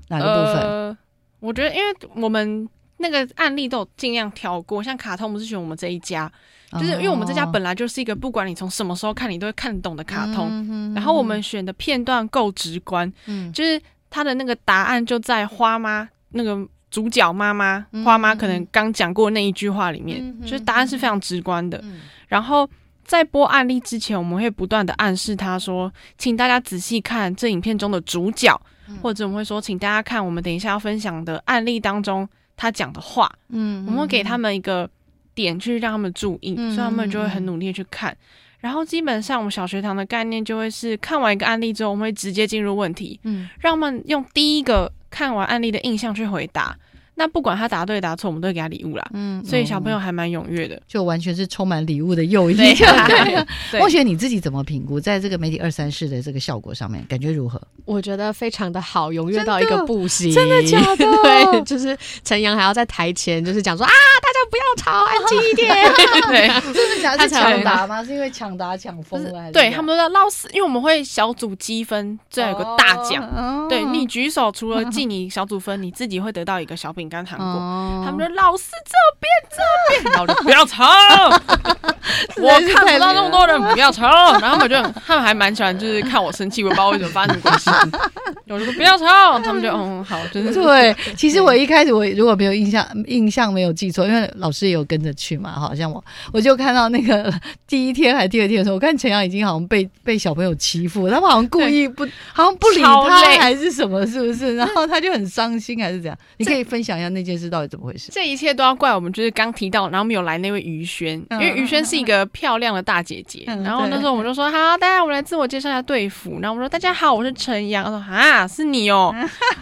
哪个部分？我觉得，因为我们那个案例都有尽量挑过，像卡通，不是选我们这一家，就是因为我们这家本来就是一个不管你从什么时候看，你都会看得懂的卡通。然后我们选的片段够直观，嗯，就是他的那个答案就在花妈那个主角妈妈花妈可能刚讲过那一句话里面，就是答案是非常直观的。然后在播案例之前，我们会不断的暗示他说，请大家仔细看这影片中的主角。或者我们会说，请大家看我们等一下要分享的案例当中他讲的话，嗯，我们会给他们一个点去让他们注意，所以他们就会很努力去看。然后基本上我们小学堂的概念就会是看完一个案例之后，我们会直接进入问题，嗯，让他们用第一个看完案例的印象去回答。那不管他答对答错，我们都会给他礼物啦。嗯，所以小朋友还蛮踊跃的，就完全是充满礼物的诱 因。对，孟雪你自己怎么评估在这个媒体二三事的这个效果上面，感觉如何？我觉得非常的好，踊跃到一个不行。真的假的？对，就是陈阳还要在台前就是讲说啊，大家不要吵，安静一点。对，真的假的？是抢答吗？是因为抢答抢疯了？对他们都在闹死，因为我们会小组积分，这样有个大奖。对你举手，除了记你小组分，你自己会得到一个小饼干糖果。他们说老师这边这边，然后不要吵，我看不到那么多人，不要吵。然后他们就他们还蛮喜欢，就是看我生气，我不知道为什么发生关系。我就说不要吵，他们就嗯好，就是对。其实我一开始我如果没有印象印象没有记错，因为老师也有跟着去嘛，好像我我就看到那个第一天还第二天的时候，我看陈阳已经好像被被小朋友欺负，他们好像故意不好像不理他还是什么，是不是？然后他就很伤心还是怎样？你可以分享一下那件事到底怎么回事？这一切都要怪我们，就是刚提到，然后没有来那位于轩，因为于轩是一个漂亮的大姐姐。然后那时候我们就说好，大家我们来自我介绍一下队服。然后我们说大家好，我是陈阳。他说啊，是你哦，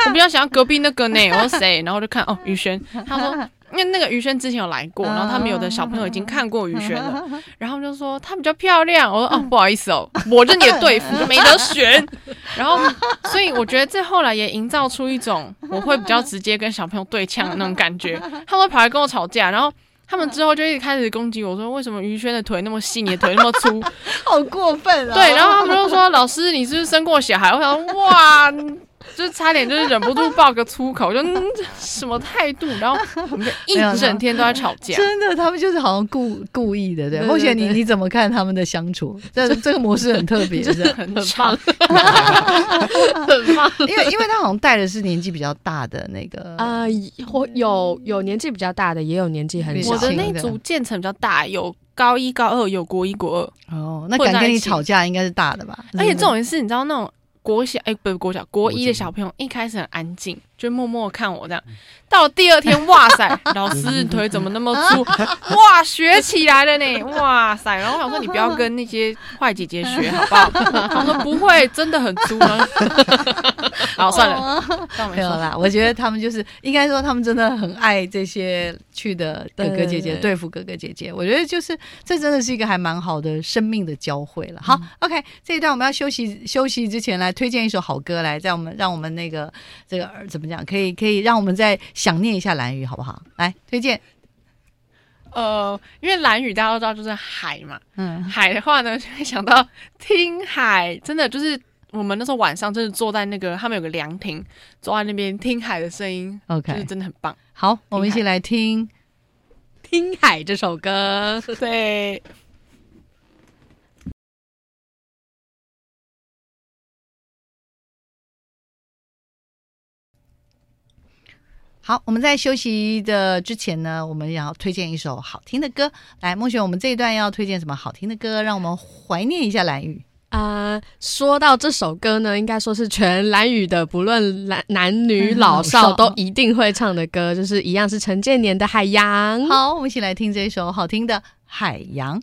我比较想要隔壁那个呢。我说谁？然后就看哦，于轩。他说。因为那个于轩之前有来过，然后他们有的小朋友已经看过于轩了，然后就说她比较漂亮。我说哦，不好意思哦，我是你的队服就没得选。然后，所以我觉得这后来也营造出一种我会比较直接跟小朋友对呛的那种感觉。他们跑来跟我吵架，然后他们之后就一直开始攻击我说，为什么于轩的腿那么细，你的腿那么粗，好过分啊！对，然后他们就说老师，你是不是生过小孩？我想哇。就是差点就是忍不住爆个粗口，就什么态度，然后 我们就一整天都在吵架。真的，他们就是好像故故意的，对。目前你你怎么看他们的相处？这这个模式很特别，真的很棒，很棒。因为因为他好像带的是年纪比较大的那个啊，或有有年纪比较大的，也有年纪很小。我的那组建成比较大，有高一高二，有国一国二。哦，那敢跟你吵架应该是大的吧？而且这种是，你知道那种。国小哎，不是国小，国一的小朋友一开始很安静，就默默看我这样。到第二天，哇塞，老师腿怎么那么粗？哇，学起来了呢！哇塞，然后我想说，你不要跟那些坏姐姐学，好不好？他说不会，真的很粗。好，算了，没有啦。我觉得他们就是应该说，他们真的很爱这些去的哥哥姐姐，对付哥哥姐姐。我觉得就是这真的是一个还蛮好的生命的交汇了。好，OK，这一段我们要休息休息之前来推荐一首好歌来，在我们让我们那个这个怎么讲，可以可以让我们再。想念一下蓝雨好不好？来推荐。呃，因为蓝雨大家都知道就是海嘛，嗯，海的话呢就会想到听海，真的就是我们那时候晚上真的坐在那个他们有个凉亭，坐在那边听海的声音，OK，就是真的很棒。好，我们一起来听《听海》这首歌，对。好，我们在休息的之前呢，我们要推荐一首好听的歌。来，梦雪，我们这一段要推荐什么好听的歌，让我们怀念一下蓝雨啊？说到这首歌呢，应该说是全蓝雨的，不论男男女老少 都一定会唱的歌，就是一样是陈建年的《海洋》。好，我们一起来听这首好听的《海洋》。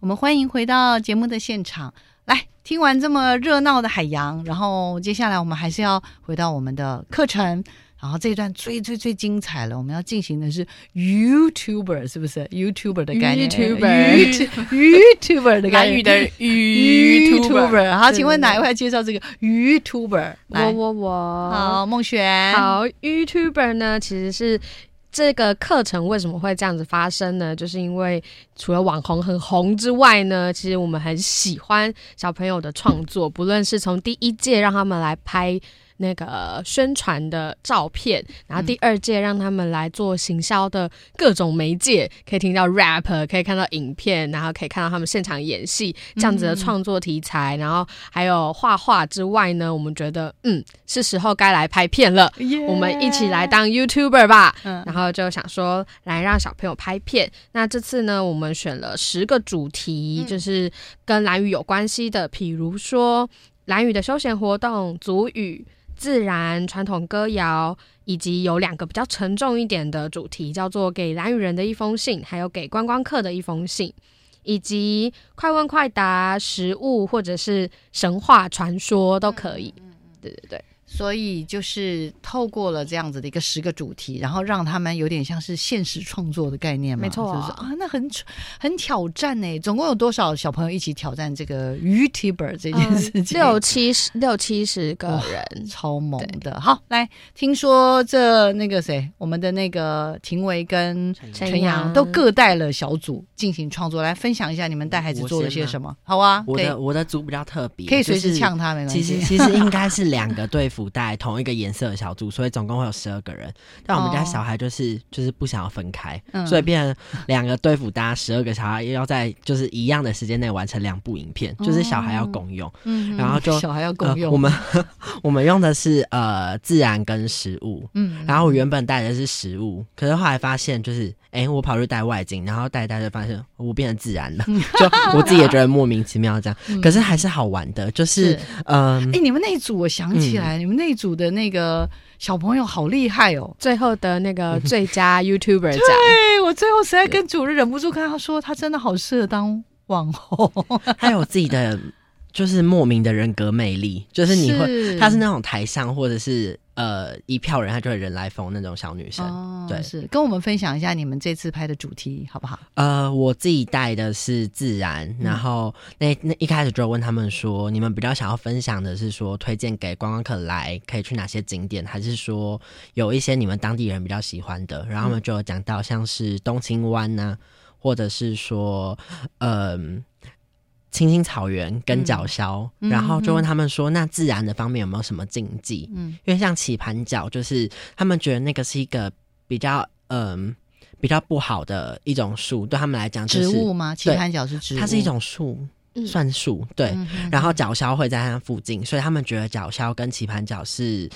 我们欢迎回到节目的现场，来听完这么热闹的海洋，然后接下来我们还是要回到我们的课程，然后这一段最最最精彩了，我们要进行的是 YouTuber 是不是？YouTuber 的概念，YouTuber，YouTuber 的概念。的 YouTuber，好，请问哪一位介绍这个 YouTuber？我我我，好，孟璇，好，YouTuber 呢其实是。这个课程为什么会这样子发生呢？就是因为除了网红很红之外呢，其实我们很喜欢小朋友的创作，不论是从第一届让他们来拍。那个宣传的照片，然后第二届让他们来做行销的各种媒介，可以听到 rap，可以看到影片，然后可以看到他们现场演戏这样子的创作题材，然后还有画画之外呢，我们觉得嗯是时候该来拍片了，我们一起来当 YouTuber 吧，然后就想说来让小朋友拍片。那这次呢，我们选了十个主题，就是跟蓝雨有关系的，譬如说蓝雨的休闲活动、足语。自然传统歌谣，以及有两个比较沉重一点的主题，叫做《给蓝雨人的一封信》，还有《给观光客的一封信》。以及快问快答、食物或者是神话传说都可以。对对对。所以就是透过了这样子的一个十个主题，然后让他们有点像是现实创作的概念嘛，没错啊，那很很挑战呢。总共有多少小朋友一起挑战这个 YouTuber 这件事情？六七十六七十个人，超猛的。好，来听说这那个谁，我们的那个廷维跟陈阳都各带了小组进行创作，来分享一下你们带孩子做了些什么？好啊，我的我的组比较特别，可以随时呛他没关系。其实其实应该是两个对付。带同一个颜色的小组，所以总共会有十二个人。但我们家小孩就是就是不想要分开，所以变成两个队服搭十二个小孩要在就是一样的时间内完成两部影片，就是小孩要共用。嗯，然后就小孩要共用。我们 我们用的是呃自然跟食物。嗯，然后我原本带的是食物，可是后来发现就是哎，我跑去带外景，然后带带就发现我变成自然了，就我自己也觉得莫名其妙这样。可是还是好玩的，就是嗯，哎，你们那一组我想起来。你们那组的那个小朋友好厉害哦！最后的那个 最佳 YouTuber 奖，对我最后实在跟主任忍不住跟他说，他真的好适合当网红，他有自己的就是莫名的人格魅力，就是你会，他是那种台上或者是。呃，一票人，她就会人来疯那种小女生，对，是跟我们分享一下你们这次拍的主题好不好？呃，我自己带的是自然，然后那那一开始就问他们说，你们比较想要分享的是说推荐给观光客来可以去哪些景点，还是说有一些你们当地人比较喜欢的？然后他们就有讲到像是东青湾呐，或者是说，嗯。青青草原跟角鸮，然后就问他们说：“那自然的方面有没有什么禁忌？”嗯，因为像棋盘角，就是他们觉得那个是一个比较嗯比较不好的一种树，对他们来讲，植物吗？棋盘角是植物，它是一种树，算树。对，然后角鸮会在它附近，所以他们觉得角鸮跟棋盘角是。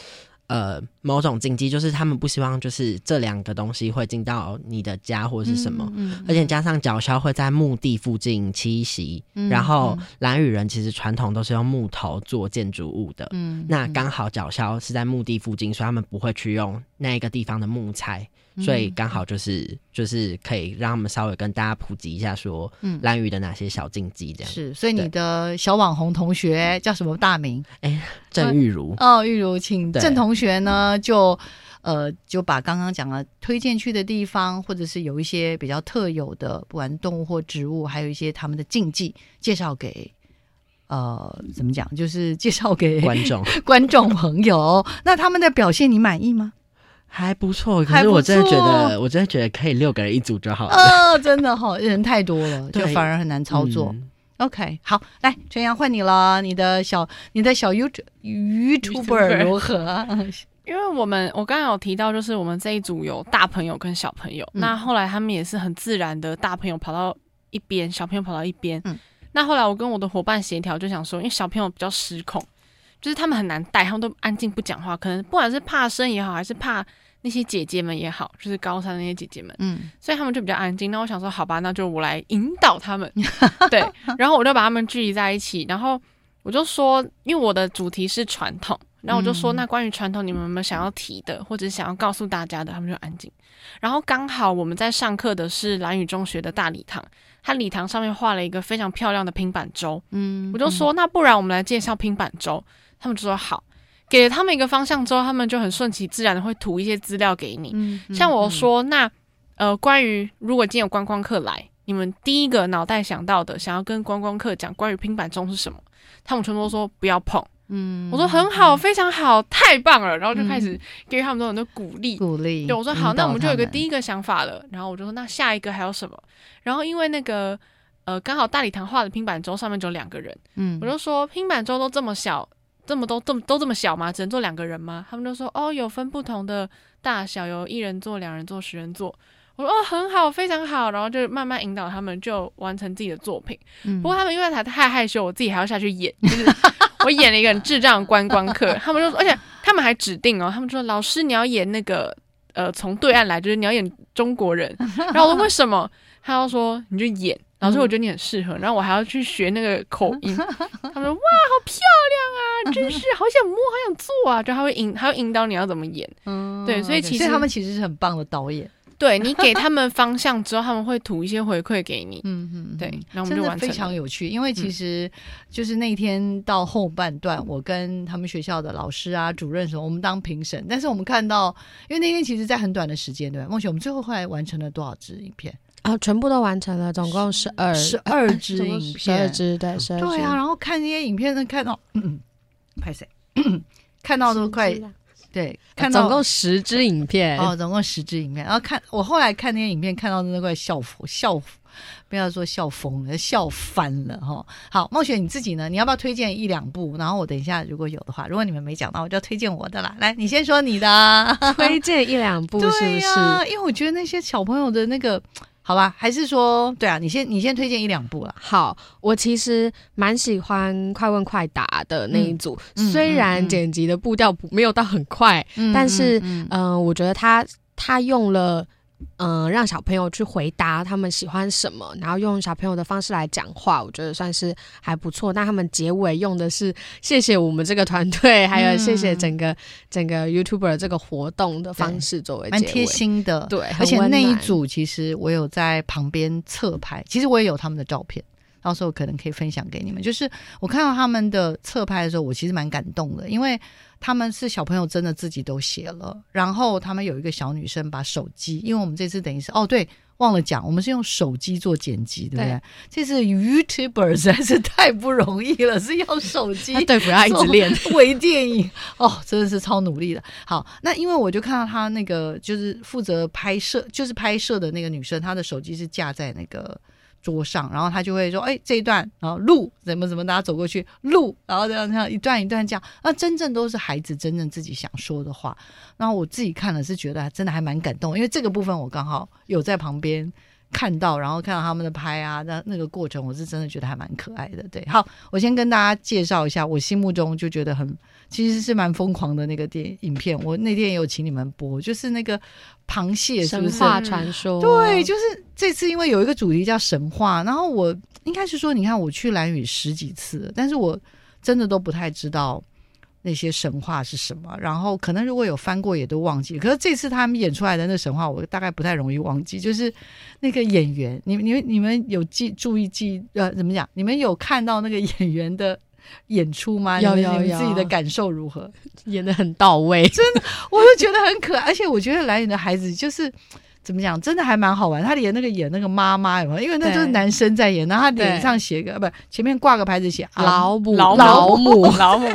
呃，某种禁忌就是他们不希望，就是这两个东西会进到你的家或者是什么，而且加上角鸮会在墓地附近栖息，然后蓝雨人其实传统都是用木头做建筑物的，嗯，那刚好角鸮是在墓地附近，所以他们不会去用那一个地方的木材。所以刚好就是就是可以让他们稍微跟大家普及一下，说嗯，蓝雨的哪些小禁忌这样。是，所以你的小网红同学叫什么大名？哎，郑玉如。哦，玉如，请郑同学呢，就呃就把刚刚讲了推荐去的地方，或者是有一些比较特有的，不管动物或植物，还有一些他们的禁忌，介绍给呃怎么讲，就是介绍给观众 观众朋友。那他们的表现你满意吗？还不错，可是我真的觉得，我真的觉得可以六个人一组就好了。呃，真的好，人太多了，就反而很难操作。OK，好，来全阳换你了，你的小你的小 YouTube YouTuber 如何？因为我们我刚刚有提到，就是我们这一组有大朋友跟小朋友，那后来他们也是很自然的，大朋友跑到一边，小朋友跑到一边。嗯，那后来我跟我的伙伴协调，就想说，因为小朋友比较失控，就是他们很难带，他们都安静不讲话，可能不管是怕生也好，还是怕。那些姐姐们也好，就是高三那些姐姐们，嗯，所以他们就比较安静。那我想说，好吧，那就我来引导他们，对。然后我就把他们聚集在一起，然后我就说，因为我的主题是传统，然后我就说，那关于传统，你们有没有想要提的，或者想要告诉大家的？他们就安静。然后刚好我们在上课的是蓝宇中学的大礼堂，它礼堂上面画了一个非常漂亮的拼板舟，嗯，我就说，那不然我们来介绍拼板舟，他们就说好。给了他们一个方向之后，他们就很顺其自然的会涂一些资料给你。像我说，那呃，关于如果今天有观光客来，你们第一个脑袋想到的，想要跟观光客讲关于拼板钟是什么，他们全都说不要碰。嗯，我说很好，非常好，太棒了。然后就开始给他们很多鼓励，鼓励。对我说好，那我们就有个第一个想法了。然后我就说那下一个还有什么？然后因为那个呃，刚好大礼堂画的拼板桌上面只有两个人，嗯，我就说拼板桌都这么小。这么多这么都这么小吗？只能坐两个人吗？他们就说哦，有分不同的大小，有一人坐、两人坐、十人坐。我说哦，很好，非常好。然后就慢慢引导他们，就完成自己的作品。不过他们因为他太害羞，我自己还要下去演，就是我演了一个很智障的观光客。他们就说，而且他们还指定哦，他们说老师你要演那个呃从对岸来，就是你要演中国人。然后我说为什么？他要说你就演。老师，我觉得你很适合，然后我还要去学那个口音。他们说：“哇，好漂亮啊，真是好想摸，好想做啊！”就他会引，他会引导你要怎么演。嗯，对，所以其实他们其实是很棒的导演。对你给他们方向之后，他们会吐一些回馈给你。嗯嗯，对，然后我们就完非常有趣，因为其实就是那天到后半段，我跟他们学校的老师啊、主任什么，我们当评审，但是我们看到，因为那天其实在很短的时间，对吧？梦雪，我们最后后来完成了多少支影片？啊，全部都完成了，总共十二十二支影片，十二支对，十二对啊。然后看那些影片，能看到，嗯拍谁？看到都快对，看到总共十支影片哦，总共十支影片。然后看我后来看那些影片，看到真的快笑笑，不要说笑疯了，笑翻了哈。好，梦雪你自己呢？你要不要推荐一两部？然后我等一下如果有的话，如果你们没讲到，我就要推荐我的啦。来，你先说你的，推荐一两部是不是？因为我觉得那些小朋友的那个。好吧，还是说，对啊，你先你先推荐一两部了。好，我其实蛮喜欢《快问快答》的那一组，虽然剪辑的步调没有到很快，但是，嗯，我觉得他他用了。嗯，让小朋友去回答他们喜欢什么，然后用小朋友的方式来讲话，我觉得算是还不错。那他们结尾用的是谢谢我们这个团队，还有谢谢整个整个 YouTuber 这个活动的方式作为蛮贴心的。对，而且那一组其实我有在旁边侧拍，其实我也有他们的照片，到时候可能可以分享给你们。就是我看到他们的侧拍的时候，我其实蛮感动的，因为。他们是小朋友，真的自己都写了。然后他们有一个小女生把手机，因为我们这次等于是哦，对，忘了讲，我们是用手机做剪辑，对不对？这次 YouTuber 实在是太不容易了，是要手机 对，不要一直练微电影哦，真的是超努力的。好，那因为我就看到他那个就是负责拍摄，就是拍摄的那个女生，她的手机是架在那个。桌上，然后他就会说：“哎，这一段，然后路怎么怎么，大家走过去路，然后这样这样一段一段这样。那真正都是孩子真正自己想说的话。然后我自己看了是觉得真的还蛮感动，因为这个部分我刚好有在旁边看到，然后看到他们的拍啊，那那个过程我是真的觉得还蛮可爱的。对，好，我先跟大家介绍一下，我心目中就觉得很。”其实是蛮疯狂的那个电影片，我那天也有请你们播，就是那个螃蟹神话传说。对，就是这次因为有一个主题叫神话，然后我应该是说，你看我去蓝屿十几次，但是我真的都不太知道那些神话是什么，然后可能如果有翻过也都忘记。可是这次他们演出来的那神话，我大概不太容易忘记，就是那个演员，你们你们你们有记注意记呃怎么讲？你们有看到那个演员的？演出吗？有有有，自己的感受如何？演的很到位，真的，我就觉得很可爱。而且我觉得蓝演的孩子就是怎么讲，真的还蛮好玩。他连那个演那个妈妈有没有？因为那都是男生在演，然后他脸上写个不，前面挂个牌子写老母老母 老母，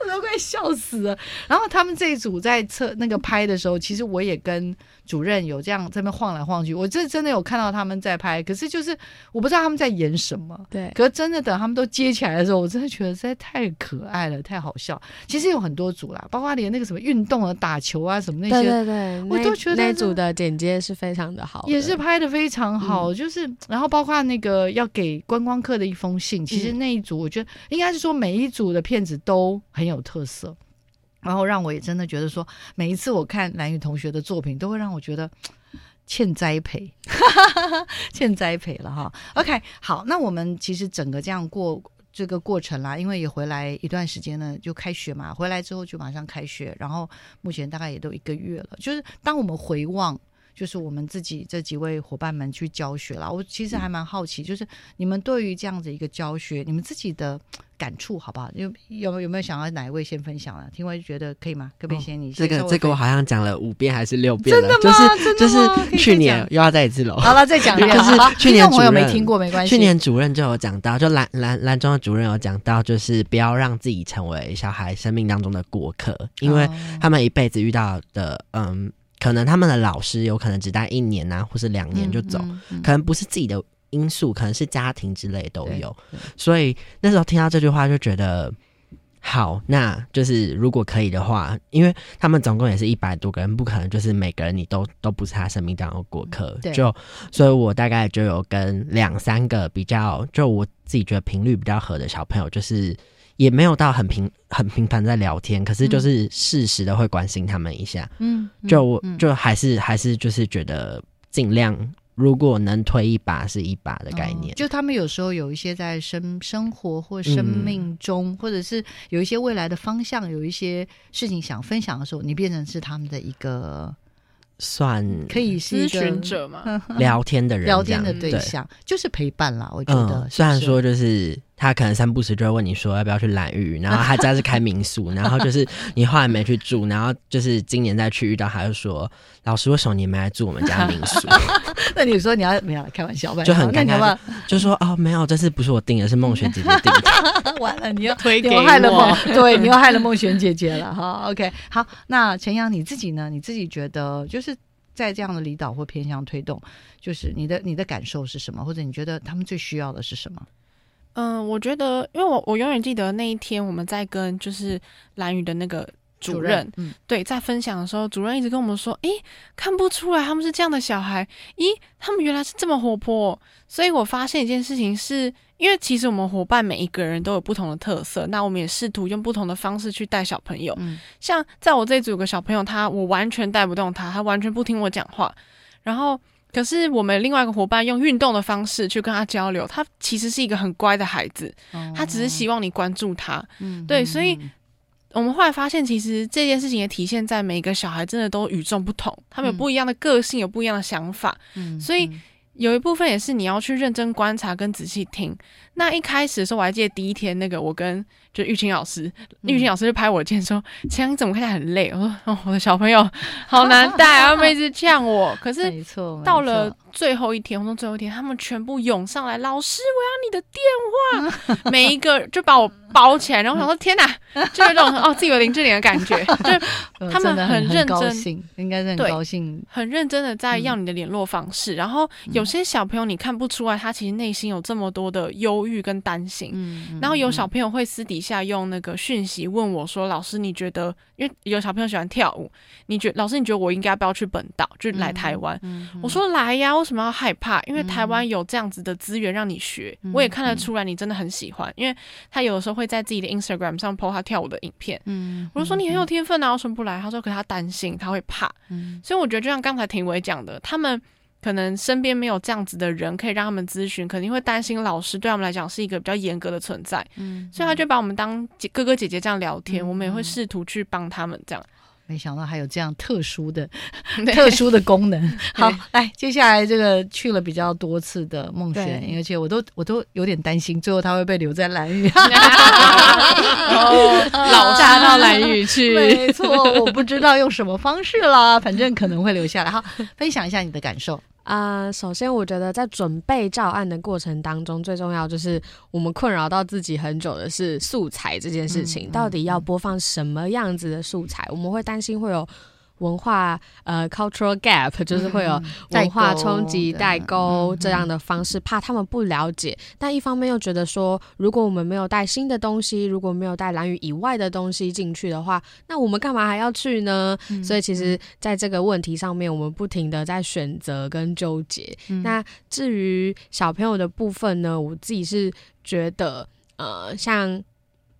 我都快笑死了。然后他们这一组在测那个拍的时候，其实我也跟。主任有这样在那晃来晃去，我这真的有看到他们在拍，可是就是我不知道他们在演什么。对，可是真的等他们都接起来的时候，我真的觉得实在太可爱了，太好笑。其实有很多组啦，包括连那个什么运动啊、打球啊什么那些，对对对，我都觉得那组的剪接是非常的好，也是拍的非常好。就是然后包括那个要给观光客的一封信，其实那一组我觉得应该是说每一组的片子都很有特色。然后让我也真的觉得说，每一次我看蓝宇同学的作品，都会让我觉得欠栽培，欠栽培了哈。OK，好，那我们其实整个这样过这个过程啦，因为也回来一段时间呢，就开学嘛，回来之后就马上开学，然后目前大概也都一个月了。就是当我们回望。就是我们自己这几位伙伴们去教学了，我其实还蛮好奇，就是你们对于这样子一个教学，你们自己的感触好不好？有有有没有想要哪一位先分享啊？听完觉得可以吗？可不可以先你这个这个我好像讲了五遍还是六遍了，就是就是去年又要再一次喽。好了，再讲一 遍。就是去年主任没听过没关系。去年主任就有讲到，就蓝蓝蓝中的主任有讲到，就是不要让自己成为小孩生命当中的过客，因为他们一辈子遇到的嗯。可能他们的老师有可能只待一年啊，或是两年就走，可能不是自己的因素，可能是家庭之类都有。所以那时候听到这句话就觉得好，那就是如果可以的话，因为他们总共也是一百多个人，不可能就是每个人你都都不是他生命当中的过客。就所以，我大概就有跟两三个比较，就我自己觉得频率比较合的小朋友，就是。也没有到很频很频繁在聊天，可是就是适时的会关心他们一下。嗯，就就还是还是就是觉得尽量，如果能推一把是一把的概念。就他们有时候有一些在生生活或生命中，或者是有一些未来的方向，有一些事情想分享的时候，你变成是他们的一个算可以是咨询者嘛，聊天的人，聊天的对象就是陪伴啦。我觉得，虽然说就是他可能三不时就会问你说要不要去蓝屿，然后他家是开民宿，然后就是你后来没去住，然后就是今年再去遇到他就说，老师为什么你没来住我们家民宿？那你说你要没有开玩笑吧？就很尴尬，就说哦没有，这次不是我订的，是梦璇姐姐订的。完了，你又推 给我，对你又害了梦璇姐姐了哈。OK，好，那陈阳你自己呢？你自己觉得就是。在这样的离岛或偏向推动，就是你的你的感受是什么？或者你觉得他们最需要的是什么？嗯，我觉得，因为我我永远记得那一天我们在跟就是蓝宇的那个主任，嗯，对，在分享的时候，主任一直跟我们说，诶，看不出来他们是这样的小孩，咦，他们原来是这么活泼。所以我发现一件事情是。因为其实我们伙伴每一个人都有不同的特色，那我们也试图用不同的方式去带小朋友。嗯，像在我这组有个小朋友，他我完全带不动他，他完全不听我讲话。然后，可是我们另外一个伙伴用运动的方式去跟他交流，他其实是一个很乖的孩子，他只是希望你关注他。嗯，对，所以我们后来发现，其实这件事情也体现在每个小孩真的都与众不同，他们有不一样的个性，有不一样的想法。嗯，所以。有一部分也是你要去认真观察跟仔细听。那一开始的时候，我还记得第一天，那个我跟就玉清老师，玉清老师就拍我肩说：“强阳，你怎么看起来很累？”我说：“哦，我的小朋友 好难带，他们一直呛我。”可是到了最后一天，活动最后一天，他们全部涌上来，老师，我要你的电话。每一个就把我包起来，然后我想说：“天哪！”就有种哦，自己有林志玲的感觉。就他们很认真，应该是很高兴，很认真的在要你的联络方式。然后有些小朋友你看不出来，他其实内心有这么多的忧郁。跟担心，然后有小朋友会私底下用那个讯息问我说：“老师，你觉得？因为有小朋友喜欢跳舞，你觉老师，你觉得我应该不要去本岛，就来台湾？”我说：“来呀，为什么要害怕？因为台湾有这样子的资源让你学，我也看得出来你真的很喜欢。因为他有的时候会在自己的 Instagram 上 po 他跳舞的影片。嗯，我就说你很有天分啊，为什么不来？他说：可他担心，他会怕。嗯，所以我觉得就像刚才庭伟讲的，他们。可能身边没有这样子的人可以让他们咨询，肯定会担心老师对他们来讲是一个比较严格的存在，嗯，所以他就把我们当哥哥姐姐这样聊天，我们也会试图去帮他们这样。没想到还有这样特殊的、特殊的功能。好，来接下来这个去了比较多次的梦璇，而且我都我都有点担心，最后他会被留在蓝屿，老扎到蓝屿 去。没错，我不知道用什么方式啦，反正可能会留下来。好，分享一下你的感受。啊，首先我觉得在准备照案的过程当中，最重要就是我们困扰到自己很久的是素材这件事情，到底要播放什么样子的素材？我们会担心会有。文化呃，cultural gap 就是会有文化冲击、代沟这样的方式，怕他们不了解。但一方面又觉得说，如果我们没有带新的东西，如果没有带蓝语以外的东西进去的话，那我们干嘛还要去呢？所以其实在这个问题上面，我们不停的在选择跟纠结。那至于小朋友的部分呢，我自己是觉得，呃，像。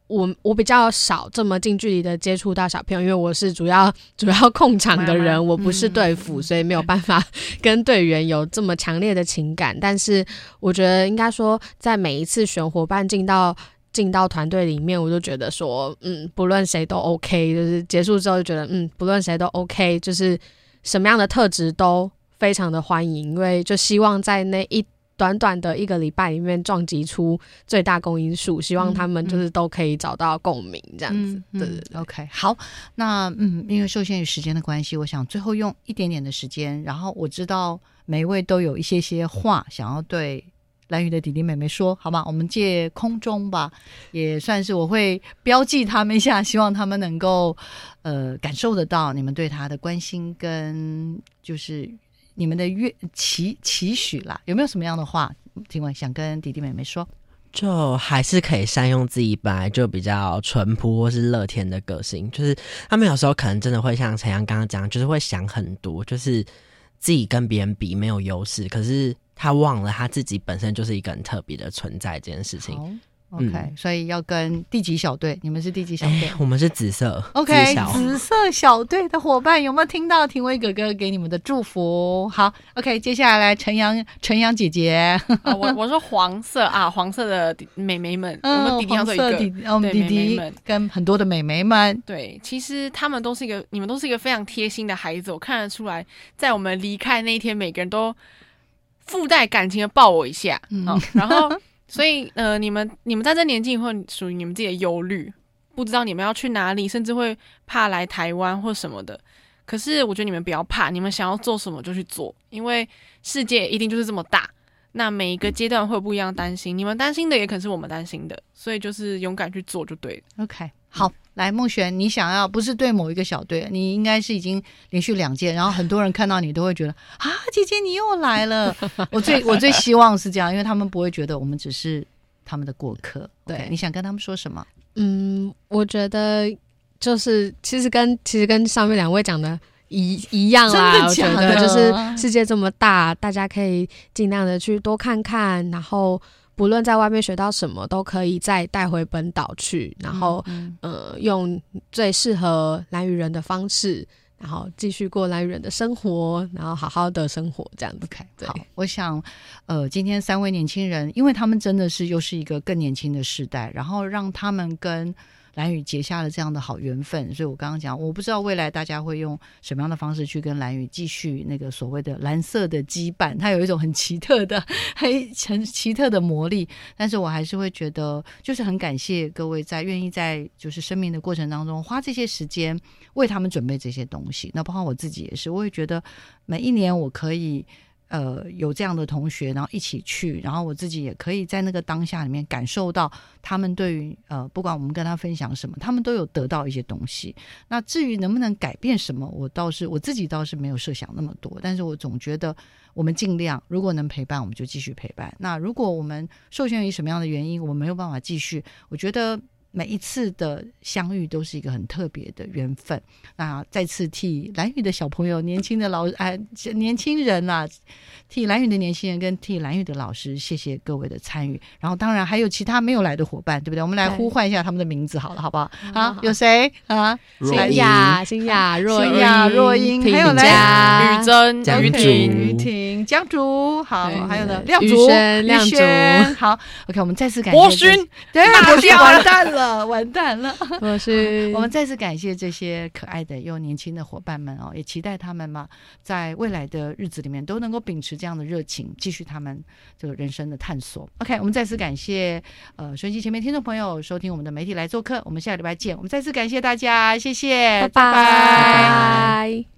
我我比较少这么近距离的接触到小朋友，因为我是主要主要控场的人，我不是队服，所以没有办法 跟队员有这么强烈的情感。但是我觉得应该说，在每一次选伙伴进到进到团队里面，我就觉得说，嗯，不论谁都 OK，就是结束之后就觉得，嗯，不论谁都 OK，就是什么样的特质都非常的欢迎，因为就希望在那一。短短的一个礼拜里面撞击出最大公因数，希望他们就是都可以找到共鸣，这样子。对对，OK，好，那嗯，因为受限于时间的关系，我想最后用一点点的时间，然后我知道每一位都有一些些话想要对蓝宇的弟弟妹妹说，好吗？我们借空中吧，也算是我会标记他们一下，希望他们能够呃感受得到你们对他的关心跟就是。你们的愿期期许啦，有没有什么样的话，今晚想跟弟弟妹妹说？就还是可以善用自己本来就比较淳朴或是乐天的个性，就是他们有时候可能真的会像陈阳刚刚讲，就是会想很多，就是自己跟别人比没有优势，可是他忘了他自己本身就是一个很特别的存在这件事情。OK，所以要跟第几小队？你们是第几小队？我们是紫色。OK，紫色小队的伙伴有没有听到廷威哥哥给你们的祝福？好，OK，接下来来陈阳，陈阳姐姐，我我说黄色啊，黄色的美眉们，嗯，黄色弟弟，哦，弟弟们跟很多的美眉们，对，其实他们都是一个，你们都是一个非常贴心的孩子，我看得出来，在我们离开那一天，每个人都附带感情的抱我一下，嗯，然后。所以，呃，你们你们在这年纪会属于你们自己的忧虑，不知道你们要去哪里，甚至会怕来台湾或什么的。可是，我觉得你们不要怕，你们想要做什么就去做，因为世界一定就是这么大。那每一个阶段会有不一样担心，你们担心的也可能是我们担心的，所以就是勇敢去做就对了。OK，好。来，孟璇，你想要不是对某一个小队，你应该是已经连续两届，然后很多人看到你都会觉得啊，姐姐你又来了。我最 我最希望是这样，因为他们不会觉得我们只是他们的过客。对，你想跟他们说什么？嗯，我觉得就是其实跟其实跟上面两位讲的一一样啦。我觉得就是世界这么大，大家可以尽量的去多看看，然后。不论在外面学到什么，都可以再带回本岛去，然后呃，用最适合蓝屿人的方式，然后继续过蓝屿人的生活，然后好好的生活，这样子。好，我想，呃，今天三位年轻人，因为他们真的是又是一个更年轻的时代，然后让他们跟。蓝宇结下了这样的好缘分，所以我刚刚讲，我不知道未来大家会用什么样的方式去跟蓝宇继续那个所谓的蓝色的羁绊，它有一种很奇特的、很很奇特的魔力。但是我还是会觉得，就是很感谢各位在愿意在就是生命的过程当中花这些时间为他们准备这些东西。那包括我自己也是，我也觉得每一年我可以。呃，有这样的同学，然后一起去，然后我自己也可以在那个当下里面感受到他们对于呃，不管我们跟他分享什么，他们都有得到一些东西。那至于能不能改变什么，我倒是我自己倒是没有设想那么多，但是我总觉得我们尽量，如果能陪伴，我们就继续陪伴。那如果我们受限于什么样的原因，我没有办法继续，我觉得。每一次的相遇都是一个很特别的缘分。那再次替蓝宇的小朋友、年轻的老哎年轻人啊，替蓝宇的年轻人跟替蓝宇的老师，谢谢各位的参与。然后当然还有其他没有来的伙伴，对不对？我们来呼唤一下他们的名字，好了，好不好？好，有谁啊？新雅、新雅、若雅、若英，还有来雨珍、雨婷、雨婷、江竹，好，还有呢，亮竹、亮竹，好。OK，我们再次感谢博勋，对，博勋完蛋了。完蛋了！我是 我们再次感谢这些可爱的又年轻的伙伴们哦，也期待他们嘛，在未来的日子里面都能够秉持这样的热情，继续他们这个人生的探索。OK，我们再次感谢呃收音机前面听众朋友收听我们的媒体来做客，我们下个礼拜见。我们再次感谢大家，谢谢，拜拜。